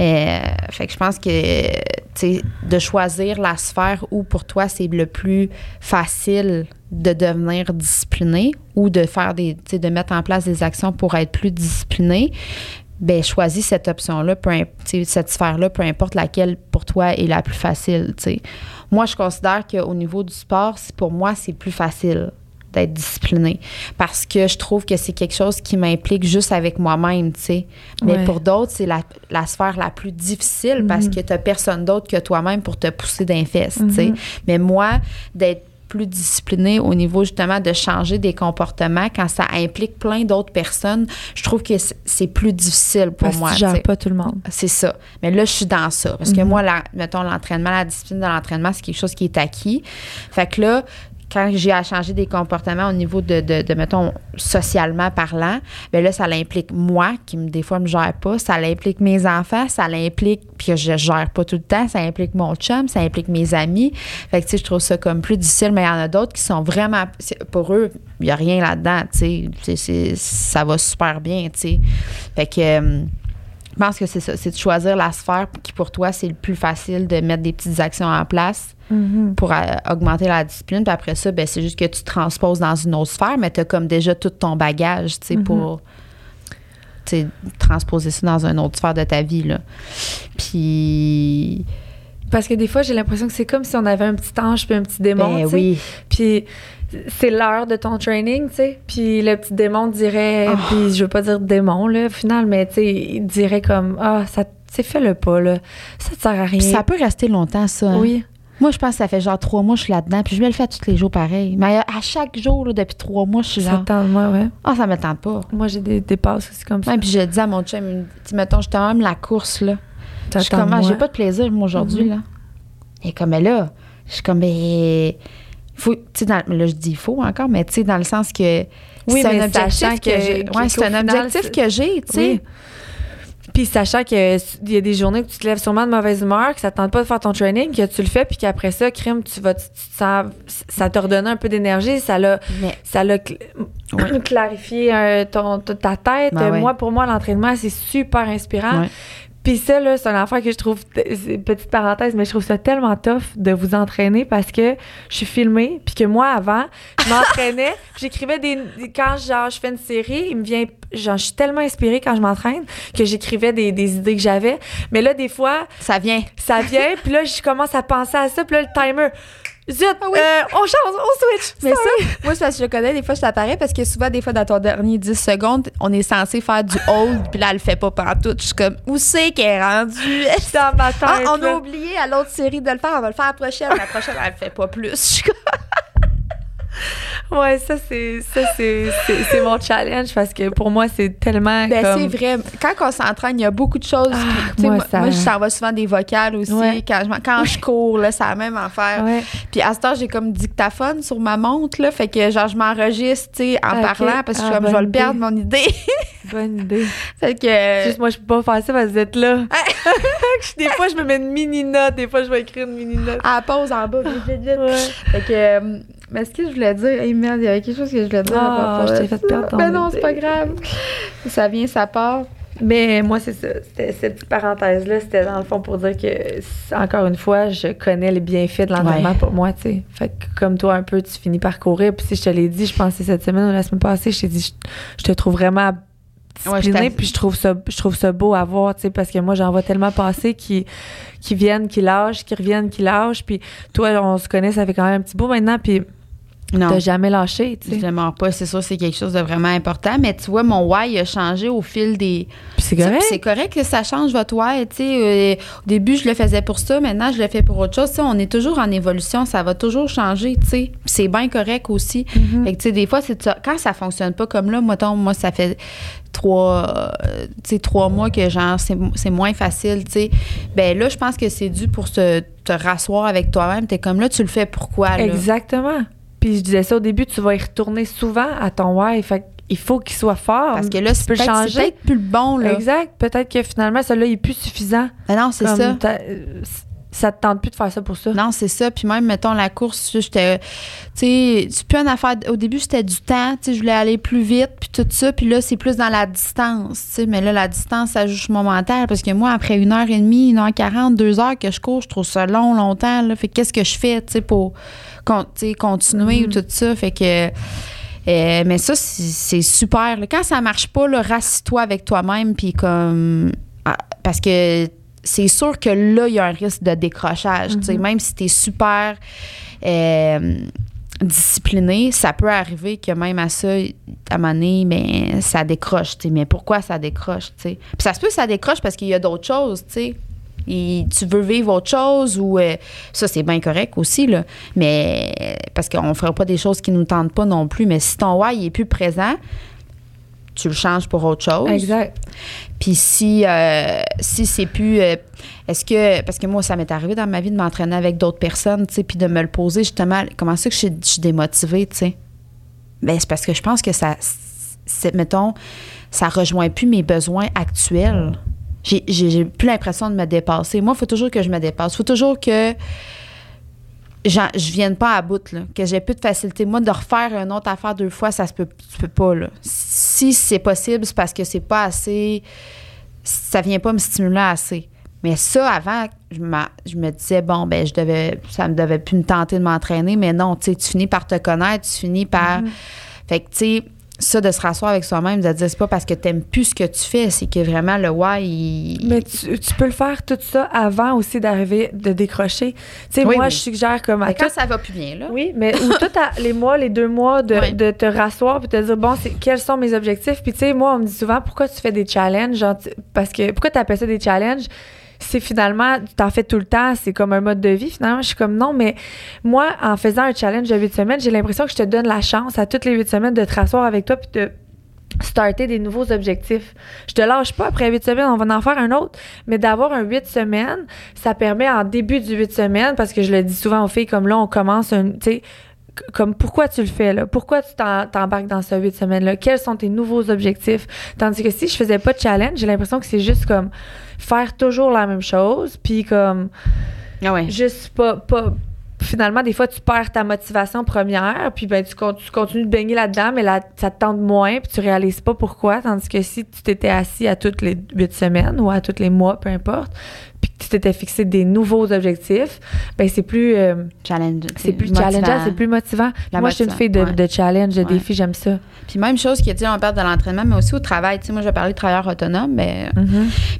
Euh, fait que je pense que, tu de choisir la sphère où pour toi c'est le plus facile de devenir discipliné ou de faire des, de mettre en place des actions pour être plus discipliné, ben choisis cette option-là, cette sphère-là, peu importe laquelle pour toi est la plus facile. tu sais. Moi, je considère qu'au niveau du sport, pour moi, c'est plus facile d'être discipliné parce que je trouve que c'est quelque chose qui m'implique juste avec moi-même, tu sais. Mais Ouais. pour d'autres, c'est la, la sphère la plus difficile parce que tu personne d'autre que toi-même pour te pousser d'un fesse, tu sais. Mais moi, d'être plus discipliné au niveau justement de changer des comportements quand ça implique plein d'autres personnes, je trouve que c'est- plus difficile pour Parce moi. sais. gères pas tout le monde. C'est ça. Mais là, je suis dans ça. Parce que moi, la- mettons, l'entraînement, la discipline de l'entraînement, c'est quelque chose qui est acquis. Fait que là, quand j'ai à changer des comportements au niveau de, de, de, mettons, socialement parlant, bien là, ça l'implique moi, qui des fois me gère pas, ça l'implique mes enfants, ça l'implique, puis je gère pas tout le temps, ça implique mon chum, ça implique mes amis. Fait que, tu sais, je trouve ça comme plus difficile, mais il y en a d'autres qui sont vraiment, pour eux, il y a rien là-dedans, tu sais. Ça va super bien, tu sais. Fait que... je pense que c'est ça, c'est de choisir la sphère qui pour toi c'est le plus facile de mettre des petites actions en place pour euh, augmenter la discipline. Puis après ça, ben, c'est juste que tu transposes dans une autre sphère, mais tu as comme déjà tout ton bagage, tu sais, pour tu sais, transposer ça dans une autre sphère de ta vie. Là. Puis, Parce que des fois, j'ai l'impression que c'est comme si on avait un petit ange puis un petit démon, ben tu oui, Puis c'est l'heure de ton training, tu sais. Puis le petit démon dirait, Oh. puis je veux pas dire démon, là, au final, mais tu sais, il dirait comme, ah, ça, c'est fait le pas, là. Ça te sert à rien. Puis ça peut rester longtemps, ça. hein. Oui. Moi, je pense que ça fait genre trois mois que je suis là-dedans, puis je me le fais tous les jours pareil. Mais à à chaque jour, là, depuis trois mois, je suis Ça genre, tente, moi, ouais. ah, ça me tente pas. Moi, j'ai des, des passes aussi comme ça. Ouais, puis je dis à mon chum, mettons, je t'aime la course, là. Je suis comme, ah, j'ai pas de plaisir, moi, aujourd'hui, là. Et comme, mais là, je suis comme, ben, faut, tu sais, dans- là, je dis faut encore, mais tu sais, dans le sens que Oui, c'est un mais objectif que, que- j'ai. Ouais, c'est un final, objectif que j'ai, tu sais. Oui. Puis sachant que il y a des journées que tu te lèves sûrement de mauvaise humeur, que ça te tente pas de faire ton training, que tu le fais, puis qu'après ça, crime, tu vas, tu, tu te sens- ça te redonne un peu d'énergie, ça l'a, Mais ça l'a cl- clarifié euh, ton, ta ta tête. Ben ouais. Moi, pour moi, l'entraînement, c'est super inspirant. Ouais. Puis ça, là, c'est un affaire que je trouve, une petite parenthèse, mais je trouve ça tellement tough de vous entraîner parce que je suis filmée, puis que moi, avant, je m'entraînais, j'écrivais des, des- Quand, genre, je fais une série, il me vient... Genre, je suis tellement inspirée quand je m'entraîne que j'écrivais des, des idées que j'avais. Mais là, des fois, ça vient. ça vient, puis là, je commence à penser à ça, puis là, le timer... Zut, Ah oui. euh, on change, on switch. Mais ça, moi, c'est parce que je le connais, des fois, je t'apparais parce que souvent, des fois, dans ton dernier 10 secondes, on est censé faire du hold, puis là, elle le fait pas partout. Je suis comme, où c'est qu'elle est rendue? dans ma tête. Ah, on a oublié à l'autre série de le faire, on va le faire la prochaine. La prochaine, elle le fait pas plus. Je suis comme, Ouais, ça, c'est ça c'est c'est- c'est mon challenge parce que pour moi, c'est tellement Ben, comme... c'est vrai. Quand on s'entraîne, il y a beaucoup de choses. qui- tu sais, moi, ça- moi, je s'en vais souvent des vocales aussi. Ouais. Quand, je, quand je cours, là, c'est la même affaire. Ouais. Puis à ce temps, j'ai comme dictaphone sur ma montre, là. Fait que, genre, je m'enregistre, tu sais, en parlant parce que je suis Ah, comme, je vais le perdre, mon idée. Bonne idée. fait que. Juste moi, je peux pas faire ça parce que vous êtes là. des fois, je me mets une mini-note. Des fois, je vais écrire une mini-note. à la pause en bas, vite, vite, vite. Ouais. Fait que. euh, mais ce que je voulais dire, hey, merde, il y avait quelque chose que je voulais dire. Ah, je t'ai fait perdre ton Ben non, c'est pas grave. Ça vient, ça part. Mais moi, c'est ça. C'était cette petite parenthèse-là. C'était dans le fond pour dire que, encore une fois, je connais les bienfaits de l'entraînement Ouais. pour moi, tu sais. Fait que comme toi, un peu, tu finis par courir. Puis si je te l'ai dit, je pensais cette semaine ou la semaine passée, je t'ai dit, je, je te trouve vraiment Ouais, t'av- puis je trouve ça je trouve ça beau à voir tu sais parce que moi j'en vois tellement passer qui qui viennent qui lâchent qui reviennent qui lâchent puis toi on se connaît ça fait quand même un petit bout maintenant puis Non. t'as jamais lâché tu sais? Vraiment pas, c'est sûr, c'est quelque chose de vraiment important. Mais tu vois, mon why a changé au fil des. c'est correct C'est correct que ça change votre why. Tu sais, euh, au début, je le faisais pour ça. Maintenant, je le fais pour autre chose. Tu sais, on est toujours en évolution. Ça va toujours changer. Tu sais, c'est bien correct aussi. Mhm. Fait que, tu sais, des fois, c'est ça. Quand ça fonctionne pas comme là, mettons, moi, ça fait trois, euh, trois mois que genre c'est, c'est moins facile. Tu sais, ben là, je pense que c'est dû pour se, te rasseoir avec toi-même. T'es comme là, tu le fais pourquoi là? exactement puis je disais ça au début tu vas y retourner souvent à ton why fait il faut qu'il soit fort Parce que là, c'est peux peut-être, plus le bon là. exact peut-être que finalement celui-là il est plus suffisant Ben non, c'est ça. euh, ça te tente plus de faire ça pour ça. Non, c'est ça. Puis même, mettons, la course, j'étais. Tu sais, c'est plus une affaire. Au début, c'était du temps. Tu sais, je voulais aller plus vite, puis tout ça. Puis là, c'est plus dans la distance. Tu sais, mais là, la distance, ça joue mon mental. Parce que moi, après une heure et demie, une heure quarante, deux heures que je cours, je trouve ça long, longtemps. Là. Fait qu'est-ce que je fais, tu sais, pour continuer ou Mhm. tout ça. Fait que. euh, mais ça, c'est super. là. Quand ça marche pas, rassis-toi avec toi-même, puis comme. ah, Parce que c'est sûr que là, il y a un risque de décrochage. Mhm. Même si tu es super euh, discipliné, ça peut arriver que même à ça, à un moment donné, ben, ça décroche. Mais pourquoi ça décroche? Puis ça se peut que ça décroche parce qu'il y a d'autres choses. tu sais. Et tu veux vivre autre chose ou euh, ça c'est bien correct aussi là mais parce qu'on ne fera pas des choses qui nous tentent pas non plus mais si ton why il est plus présent tu le changes pour autre chose Exact. puis si, euh, si c'est plus. euh, est-ce que. Parce que moi, ça m'est arrivé dans ma vie de m'entraîner avec d'autres personnes, tu sais, puis de me le poser justement. Comment ça que je suis, je suis démotivée, tu sais? Ben, c'est parce que je pense que ça. Mettons, ça rejoint plus mes besoins actuels. J'ai, j'ai plus l'impression de me dépasser. Moi, il faut toujours que je me dépasse. Il faut toujours que je vienne pas à bout, là, que j'ai plus de facilité. Moi, de refaire une autre affaire deux fois, ça se peut, tu peux pas. Là. Si c'est possible, c'est parce que c'est pas assez. Ça vient pas me stimuler assez. Mais ça, avant, je, je me disais, bon, ben, je devais, ça me devait plus me tenter de m'entraîner, mais non, tu finis par te connaître, tu finis par. Fait que, tu sais, ça, de se rasseoir avec soi-même, de dire, c'est pas parce que t'aimes plus ce que tu fais, c'est que vraiment le why, il. Mais tu, tu peux le faire tout ça avant aussi d'arriver, de décrocher. Tu sais, Oui, moi, oui. je suggère comme à quand ça va plus bien, là. Oui, mais ou tout à- les mois, les deux mois de, Oui. de te rasseoir puis te dire bon, c'est quels sont mes objectifs? Puis tu sais, moi, on me dit souvent pourquoi tu fais des challenges, genre, parce que pourquoi tu appelles ça des challenges? C'est finalement, tu t'en fais tout le temps, c'est comme un mode de vie. Finalement, je suis comme non, mais moi, en faisant un challenge de huit semaines, j'ai l'impression que je te donne la chance à toutes les huit semaines de te rasseoir avec toi puis de starter des nouveaux objectifs. Je te lâche pas après huit semaines, on va en faire un autre. Mais d'avoir un huit semaines, ça permet en début du huit semaines, parce que je le dis souvent aux filles, comme là, on commence un, tu sais, comme pourquoi tu le fais là? Pourquoi tu t'embarques dans ce huit semaines-là? Quels sont tes nouveaux objectifs? Tandis que si je faisais pas de challenge, j'ai l'impression que c'est juste comme faire toujours la même chose, puis comme Ah ouais. juste pas, pas finalement des fois tu perds ta motivation première puis ben tu, con- tu continues de baigner là-dedans mais là ça te tente moins puis tu réalises pas pourquoi tandis que si tu t'étais assis à toutes les huit semaines ou à tous les mois peu importe puis que tu t'étais fixé des nouveaux objectifs ben c'est plus euh, Challenge. c'est plus challengeant c'est plus motivant La moi je suis une fille de, ouais. de challenge de Ouais. défi j'aime ça Puis même chose qui est on parle de l'entraînement, mais aussi au travail. Tu sais, moi, je vais parler de travailleur autonome, mais,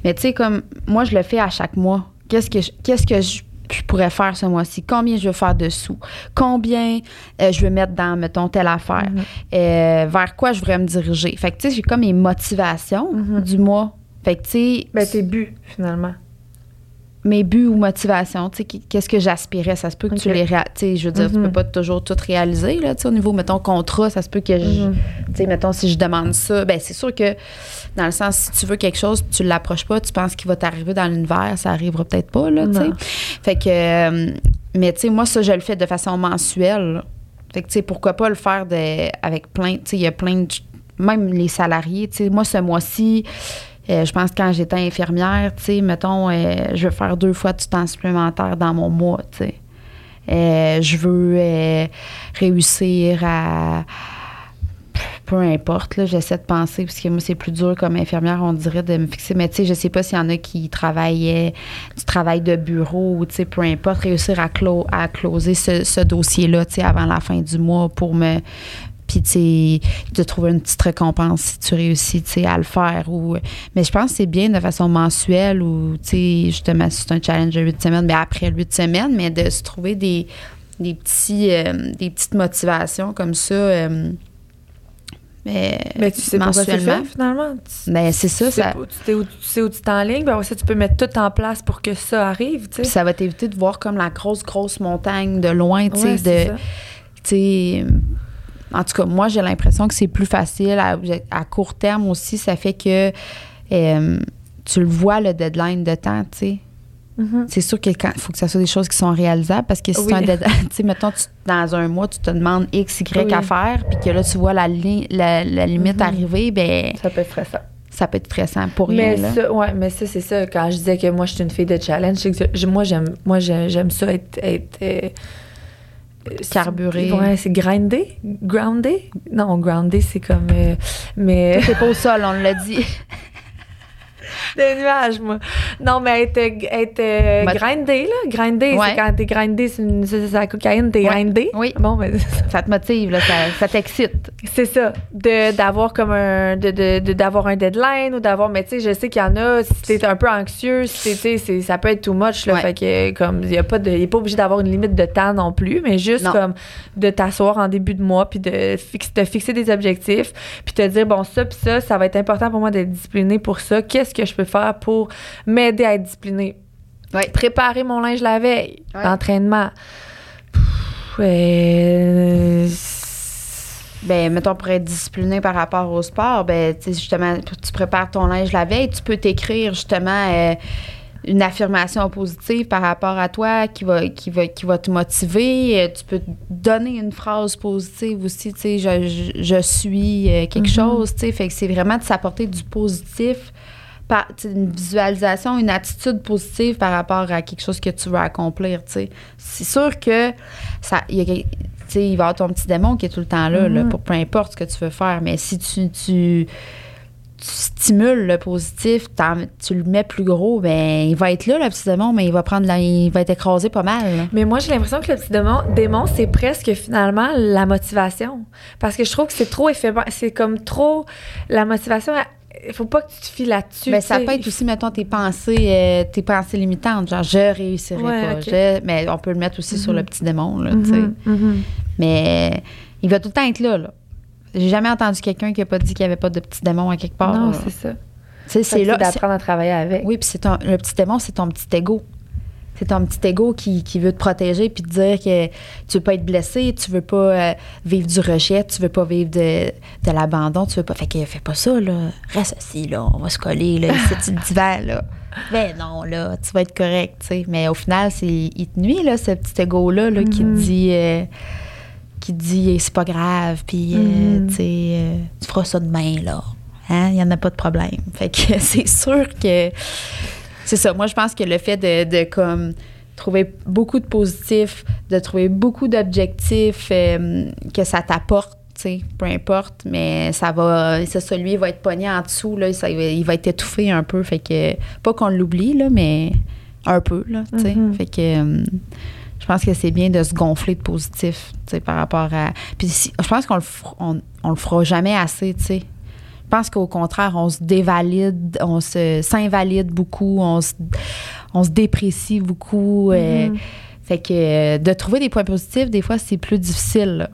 mais tu sais, comme moi, je le fais à chaque mois. Qu'est-ce que je, qu'est-ce que je, je pourrais faire ce mois-ci? Combien je veux faire de sous? Combien euh, je veux mettre dans, mettons, telle affaire? Mhm. Euh, vers quoi je voudrais me diriger? Fait que, tu sais, j'ai comme mes motivations Mhm. du mois. Fait que, tu sais, ben tes buts finalement mes buts ou motivations, tu qu'est-ce que j'aspirais? Ça se peut que tu les réalises. Tu je veux dire, tu Mhm. peux pas toujours tout réaliser, là, tu au niveau, mettons, contrat, ça se peut que je, Mhm. tu sais, mettons, si je demande ça, ben c'est sûr que dans le sens, si tu veux quelque chose, tu l'approches pas, tu penses qu'il va t'arriver dans l'univers, ça arrivera peut-être pas, là, tu sais. Fait que, euh, mais tu sais, moi, ça, je le fais de façon mensuelle. Fait que, tu sais, pourquoi pas le faire de, avec plein, tu sais, il y a plein de, même les salariés, tu sais, moi, ce mois-ci, euh, je pense que quand j'étais infirmière, tu sais, mettons, euh, je veux faire deux fois du temps supplémentaire dans mon mois, tu sais. Euh, je veux réussir à peu importe, là, j'essaie de penser, parce que moi, c'est plus dur comme infirmière, on dirait, de me fixer. Mais tu sais, je sais pas s'il y en a qui travaillaient du travail de bureau ou, tu sais, peu importe, réussir à, à closer ce, ce dossier-là, tu sais, avant la fin du mois pour me. Puis, tu sais, de trouver une petite récompense si tu réussis, tu sais, à le faire. Ou, mais je pense que c'est bien de façon mensuelle ou, tu sais, justement, si c'est un challenge de huit semaines, mais après huit semaines, mais de se trouver des, des, petits, euh, des petites motivations comme ça. euh, mais, mais tu sais pourquoi tu le mensuellement. fais finalement Tu- Ben, c'est ça, tu sais ça, pas- tu sais où tu sais où tu t'enlignes, ben ça, tu peux mettre tout en place pour que ça arrive, tu puis sais. ça va t'éviter de voir comme la grosse, grosse montagne de loin, tu sais, Ouais, c'est de, ça. tu sais, en tout cas, moi, j'ai l'impression que c'est plus facile à, à court terme aussi. Ça fait que euh, tu le vois, le deadline de temps, tu sais. Mhm. C'est sûr qu'il faut que ça soit des choses qui sont réalisables parce que si Oui. un deadline, tu sais, mettons, tu- dans un mois, tu te demandes X, Y Oui. à faire, puis que là, tu vois la, li- la, la limite Mhm. arriver, ben Ça peut être stressant. ça peut être stressant pour rien. Mais là. ça, ouais, mais ça, c'est ça. Quand je disais que moi, je suis une fille de challenge, moi, j'aime, moi, j'ai- j'aime ça être. être euh, Carburé. Ouais, c'est grindé? Groundé? Non, groundé, c'est comme. euh, mais. C'est pas au sol, on l'a dit. Des nuages, moi. Non, mais être, être Ben- grindé, là. Grindé, Ouais. c'est quand t'es grindé, c'est, la cocaïne, t'es Ouais. grindé. Oui. Bon, ben, Ça te motive, là, ça, ça t'excite. c'est ça. De, d'avoir comme un. De, de, de- d'avoir un deadline ou d'avoir. Mais tu sais, je sais qu'il y en a, si t'es un peu anxieux, si t'es, tu ça peut être too much, là. Ouais. Fait que, comme, il y a pas de. Il est pas obligé d'avoir une limite de temps non plus, mais juste Non. comme de t'asseoir en début de mois puis de fix- te fixer des objectifs puis te dire, bon, ça puis ça, ça va être important pour moi d'être discipliné pour ça. Qu'est-ce que je peux faire pour m'aider à être discipliné? Ouais. Préparer mon linge la veille, Ouais. l'entraînement. Euh, Ben, mettons, pour être discipliné par rapport au sport, ben, tu justement, tu prépares ton linge la veille, tu peux t'écrire, justement, euh, une affirmation positive par rapport à toi qui va, qui va, qui va te motiver. Euh, Tu peux te donner une phrase positive aussi, tu sais, je, je, je suis quelque Mhm. chose, tu sais. Fait que c'est vraiment de s'apporter du positif, par, une visualisation, une attitude positive par rapport à quelque chose que tu veux accomplir. C'est sûr que ça, il y a va y avoir ton petit démon qui est tout le temps là, là, Mhm. pour peu importe ce que tu veux faire. Mais si tu, tu, tu stimules le positif, tu le mets plus gros, ben il va être là, le petit démon, mais il va prendre la- il va être écrasé pas mal. là. Mais moi, j'ai l'impression que le petit démon, démon, c'est presque finalement la motivation. Parce que je trouve que c'est trop éphémère. C'est comme trop. La motivation, il faut pas que tu te fies là-dessus. Ben, tu ça peut être aussi, mettons, tes pensées, euh, tes pensées limitantes, genre je réussirai Ouais, pas. je- mais on peut le mettre aussi sur Mhm. le petit démon, là, tu sais. Mhm, mhm. Mais il va tout le temps être là, là. J'ai jamais entendu quelqu'un qui a pas dit qu'il n'y avait pas de petit démon à quelque part. Non, c'est ça. Tu sais, C'est là. d'apprendre à travailler avec. Oui, puis c'est le petit démon, c'est ton petit ego. C'est ton petit ego qui, qui veut te protéger puis te dire que tu veux pas être blessé, tu veux pas euh, vivre du rejet, tu veux pas vivre de, de l'abandon, tu veux pas. Fait que fais pas ça, là. Reste assis, là. On va se coller, là, sur le divan, là. Ben non, là, tu vas être correct, tu sais. Mais au final, c'est, il te nuit, là, ce petit ego-là, là, qui te Mhm. dit. euh, qui te dit, c'est pas grave, puis, euh, Mhm. tu sais, euh, tu feras ça demain, là. Hein? Il y en a pas de problème. Fait que c'est sûr que c'est ça. Moi, je pense que le fait de, de comme trouver beaucoup de positifs, de trouver beaucoup d'objectifs euh, que ça t'apporte, peu importe, mais ça va, c'est ça, lui, il va être pogné en dessous, là, ça, il, va, être étouffé un peu, fait que, pas qu'on l'oublie, là, mais un peu, là, tu sais, Mhm. fait que... euh, je pense que c'est bien de se gonfler de positif, tu sais, par rapport à... Puis si- je pense qu'on le, on, on le fera jamais assez, tu sais. Je pense qu'au contraire, on se dévalide, on se s'invalide beaucoup, on se, on se déprécie beaucoup. euh, Mhm. fait que euh, de trouver des points positifs, des fois, c'est plus difficile.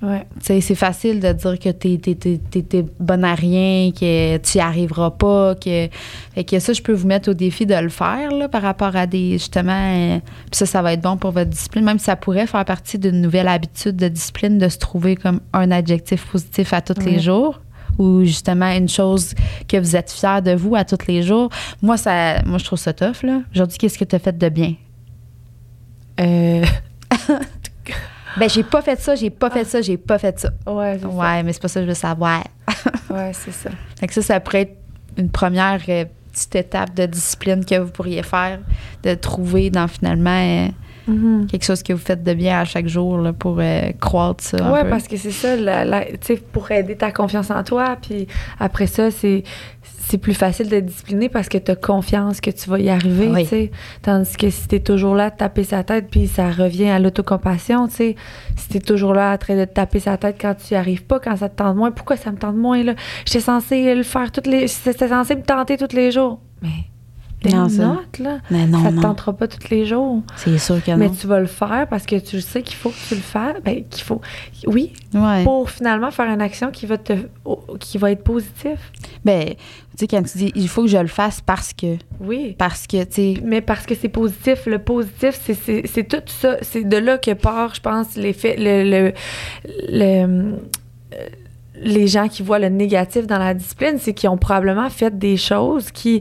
Ouais. Tu c'est facile de dire que t'es bonne à rien, que tu y arriveras pas, que... Fait que ça, je peux vous mettre au défi de le faire, là, par rapport à des, justement... euh, puis ça, ça va être bon pour votre discipline, même si ça pourrait faire partie d'une nouvelle habitude de discipline, de se trouver comme un adjectif positif à tous les jours ou justement une chose que vous êtes fier de vous à tous les jours. Moi, ça, moi je trouve ça tough, là. Aujourd'hui, qu'est-ce que tu as fait de bien? Euh, Ben, j'ai pas fait ça, j'ai pas fait ça, j'ai pas fait ça. ouais, c'est Ouais, mais c'est pas ça que je veux savoir. Ouais, c'est ça. Fait que ça, ça pourrait être une première euh, petite étape de discipline que vous pourriez faire, de trouver dans finalement euh, Mhm. quelque chose que vous faites de bien à chaque jour là, pour euh, croître ça. peu. parce que c'est ça, la- la- tu sais, pour aider ta confiance en toi. Puis après ça, c'est c'est plus facile de discipliner parce que tu as confiance que tu vas y arriver, Oui. tu sais. Tandis que si tu es toujours là à te taper sa tête, puis ça revient à l'autocompassion, tu sais. Si tu es toujours là en train de te taper sa tête quand tu y arrives pas, quand ça te tente moins, pourquoi ça me tente moins, là? J'étais censée le faire toutes les. J'étais censée me tenter tous les jours. Mais. Non, ça- note, là. Mais non, ça te non. tentera pas tous les jours. C'est sûr que Mais non. tu vas le faire parce que tu sais qu'il faut que tu le fasses. Ben, qu'il faut. Oui, Ouais. pour finalement faire une action qui va te qui va être positive. Ben, tu sais, quand tu dis il faut que je le fasse parce que. Oui. Parce que, tu sais. Mais parce que c'est positif. Le positif, c'est- tout ça. C'est de là que part, je pense, l'effet, le, le, le, euh, les gens qui voient le négatif dans la discipline, c'est qu'ils ont probablement fait des choses qui,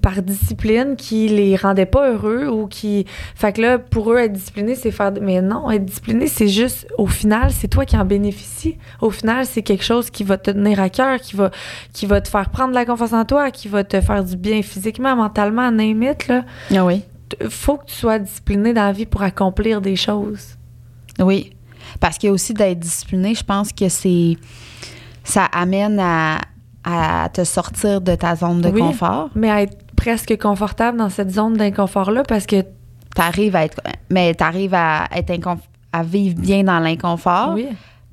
par discipline, qui les rendaient pas heureux ou qui. Fait que là, pour eux, être discipliné, c'est faire. Mais non, être discipliné, c'est juste, au final, c'est toi qui en bénéficies. Au final, c'est quelque chose qui va te tenir à cœur, qui va, qui va te faire prendre la confiance en toi, qui va te faire du bien physiquement, mentalement, name it, là. Ah oui. Faut que tu sois discipliné dans la vie pour accomplir des choses. Oui. Parce qu'il y a aussi d'être discipliné, je pense que c'est ça amène à, à te sortir de ta zone de Oui, confort. Mais à être presque confortable dans cette zone d'inconfort-là parce que. T'arrives à être, mais t'arrives à être inconf- à vivre bien dans l'inconfort, Oui.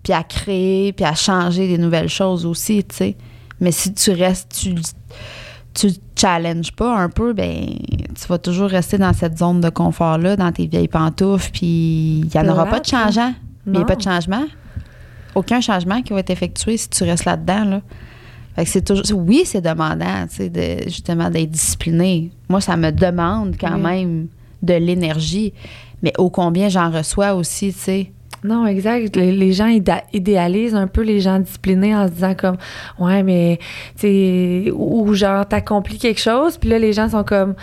puis à créer, puis à changer des nouvelles choses aussi, tu sais. Mais si tu restes, tu tu te challenges pas un peu, ben tu vas toujours rester dans cette zone de confort là, dans tes vieilles pantoufles, puis il y en aura pas de hein? changeant. Mais il n'y a pas de changement. Aucun changement qui va être effectué si tu restes là-dedans. Là. Fait que c'est toujours. Oui, c'est demandant, tu sais, de, justement, d'être discipliné. Moi, ça me demande quand Oui. même de l'énergie. Mais ô combien j'en reçois aussi, tu sais. Non, exact. Les, les gens idéa- idéalisent un peu les gens disciplinés en se disant comme ouais mais tu sais ou ou genre t'accomplis quelque chose puis là les gens sont comme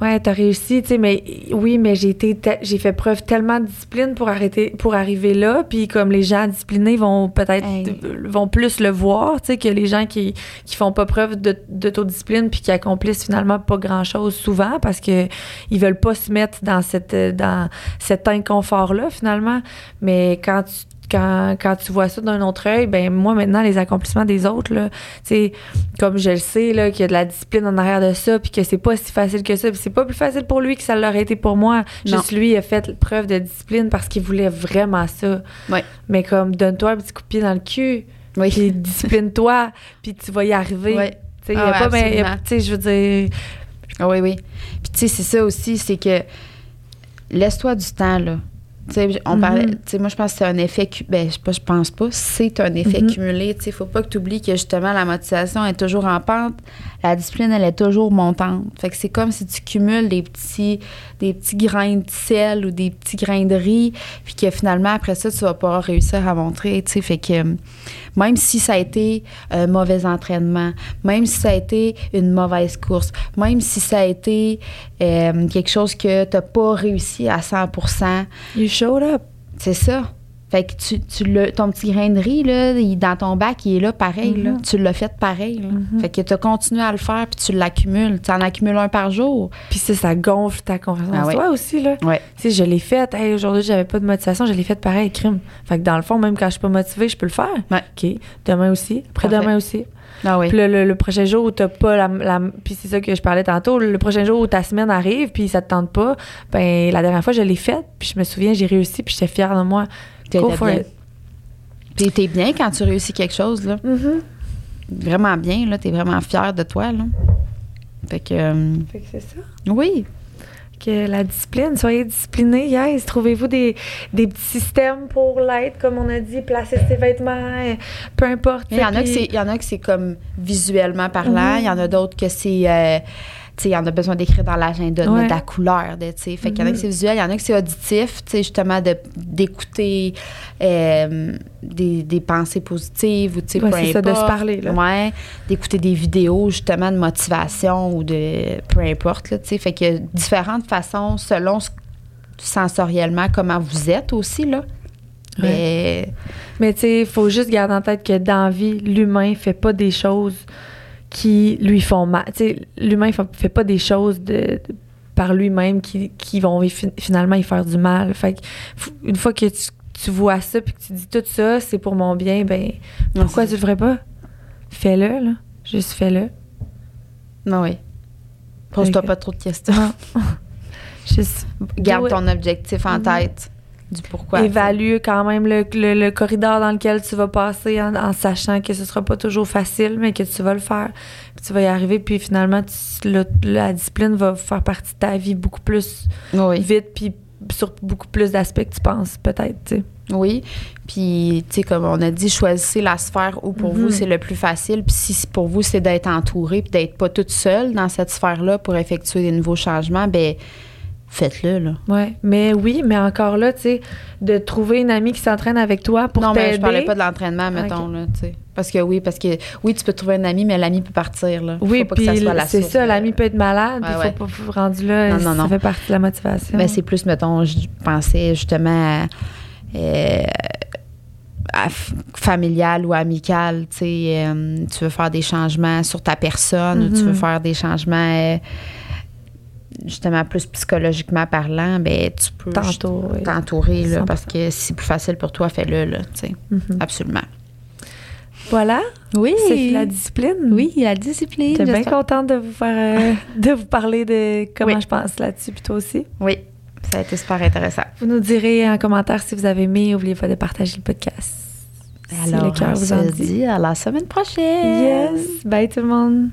ouais t'as réussi tu sais mais oui mais j'ai été j'ai fait preuve tellement de discipline pour arrêter pour arriver là puis comme les gens disciplinés vont peut-être Hey. vont plus le voir tu sais que les gens qui qui font pas preuve de- d'autodiscipline puis qui accomplissent finalement pas grand chose souvent parce que ils veulent pas se mettre dans cette dans cet inconfort là finalement mais quand tu quand, quand tu vois ça d'un autre œil, ben moi maintenant les accomplissements des autres là, comme je le sais là qu'il y a de la discipline en arrière de ça puis que c'est pas si facile que ça, puis c'est pas plus facile pour lui que ça l'aurait été pour moi. Non. Juste lui il a fait preuve de discipline parce qu'il voulait vraiment ça. Ouais. Mais comme donne-toi un petit coup de pied dans le cul, Oui. puis discipline-toi, puis tu vas y arriver. Ouais. Tu sais, il y a Ah ouais, pas mais, absolument. tu sais je veux dire Ah oui, oui. Puis tu sais, c'est ça aussi, c'est que laisse-toi du temps, là. On Mhm. parlait, moi, je pense que c'est un effet, ben, je pense pas, c'est un effet Mhm. cumulé, sais, faut pas que tu oublies que justement, la motivation est toujours en pente, la discipline, elle est toujours montante. Fait que c'est comme si tu cumules des petits, des petits grains de sel ou des petits grains de riz, puis que finalement, après ça, tu vas pas réussir à montrer, fait que même si ça a été un mauvais entraînement, même si ça a été une mauvaise course, même si ça a été euh, quelque chose que tu n'as pas réussi à 100% you showed up. c'est ça. Fait que tu, tu l'as- ton petit grain de riz, là, il- dans ton bac, il est là pareil. là. Mhm. Tu l'as fait pareil. là. Mhm. Fait que tu as continué à le faire, puis tu l'accumules. Tu en accumules un par jour. Puis ça ça gonfle ta confiance Ah ouais. toi aussi là. Ouais. Tu sais, je l'ai fait. Hey, aujourd'hui, j'avais pas de motivation. Je l'ai fait pareil, crime. Fait que dans le fond, même quand je suis pas motivée, je peux le faire. Ouais. OK. Demain aussi. Après-demain aussi. Ah oui. Puis le, le- le prochain jour où t'as pas la, la- Puis c'est ça que je parlais tantôt. Le prochain jour où ta semaine arrive, puis ça te tente pas, ben la dernière fois, je l'ai fait. Puis je me souviens, j'ai réussi, puis j'étais fière de moi. For bien. Puis t'es bien quand tu réussis quelque chose, là. Mhm. Vraiment bien, là. T'es vraiment fier de toi, là. Fait que, euh, Fait que c'est ça. oui. Que la discipline, soyez disciplinés, yes. Trouvez-vous des, des petits systèmes pour l'être, comme on a dit, placer ses vêtements, euh, peu importe. Il y en a que c'est, il y en a que c'est comme visuellement parlant. Mhm. Il y en a d'autres que c'est, euh, tu sais, il y en a besoin d'écrire dans l'agenda, de Ouais. mettre de la couleur, de, tu sais. Fait qu'il y en a que Mhm. c'est visuel, il y en a que c'est auditif, tu sais, justement, de, d'écouter euh, des, des pensées positives ou, tu sais, Ouais, peu c'est ça, de se importe. parler, là. Ouais, d'écouter des vidéos, justement, de motivation ou de peu importe, là, tu sais. Fait qu'il y a différentes façons selon ce- sensoriellement comment vous êtes aussi, là. Mais Mais tu sais, il faut juste garder en tête que dans la vie, l'humain fait pas des choses qui lui font mal. Tu sais, l'humain fait, fait pas des choses de, de- par lui-même qui, qui vont finalement y faire du mal. Fait que une fois que tu, tu vois ça puis que tu dis tout ça, c'est pour mon bien, ben pourquoi tu le ferais pas? Fais-le, là. Juste fais-le. Non, oui. Pose-toi pas trop de questions. Juste Garde ton objectif en Mhm. tête du pourquoi. Évalue quand même le, le- le corridor dans lequel tu vas passer en, en sachant que ce sera pas toujours facile, mais que tu vas le faire. Puis tu vas y arriver, puis finalement, tu- le- la discipline va faire partie de ta vie beaucoup plus Oui. vite, puis sur beaucoup plus d'aspects que tu penses, peut-être. Oui. Puis, tu sais, comme on a dit, choisissez la sphère où pour Mhm. vous c'est le plus facile. Puis, si pour vous c'est d'être entouré puis d'être pas toute seule dans cette sphère-là pour effectuer des nouveaux changements, ben faites-le, là. Ouais, mais oui, mais encore là, tu sais, de trouver une amie qui s'entraîne avec toi pour non, mais je t'aider. parlais pas de l'entraînement, mettons, là, tu sais. Parce que oui, parce que oui, tu peux trouver un ami, mais l'ami peut partir, là. Oui, puis ça c'est ça, l'ami peut être malade, Ouais, il faut ouais. pas rendu là, Non, non, ça non. fait partie de la motivation. Ben, c'est plus, mettons, je pensais justement à, euh, à familial ou amical, tu sais, euh, tu veux faire des changements sur ta personne ou tu veux Mhm. faire des changements euh, justement plus psychologiquement parlant, ben tu peux oui. t'entourer, là, 100%. parce que si c'est plus facile pour toi, fais-le, là, tu sais, Mhm. absolument. Voilà, Oui, c'est la discipline. oui, la discipline. J'étais bien j'espère. contente de vous faire, euh, de vous parler de comment Oui. je pense là-dessus, puis toi aussi. Oui, ça a été super intéressant. Vous nous direz en commentaire si vous avez aimé. N'oubliez pas de partager le podcast. Si Alors, le cœur vous en dit à la semaine prochaine. Yes. Bye tout le monde.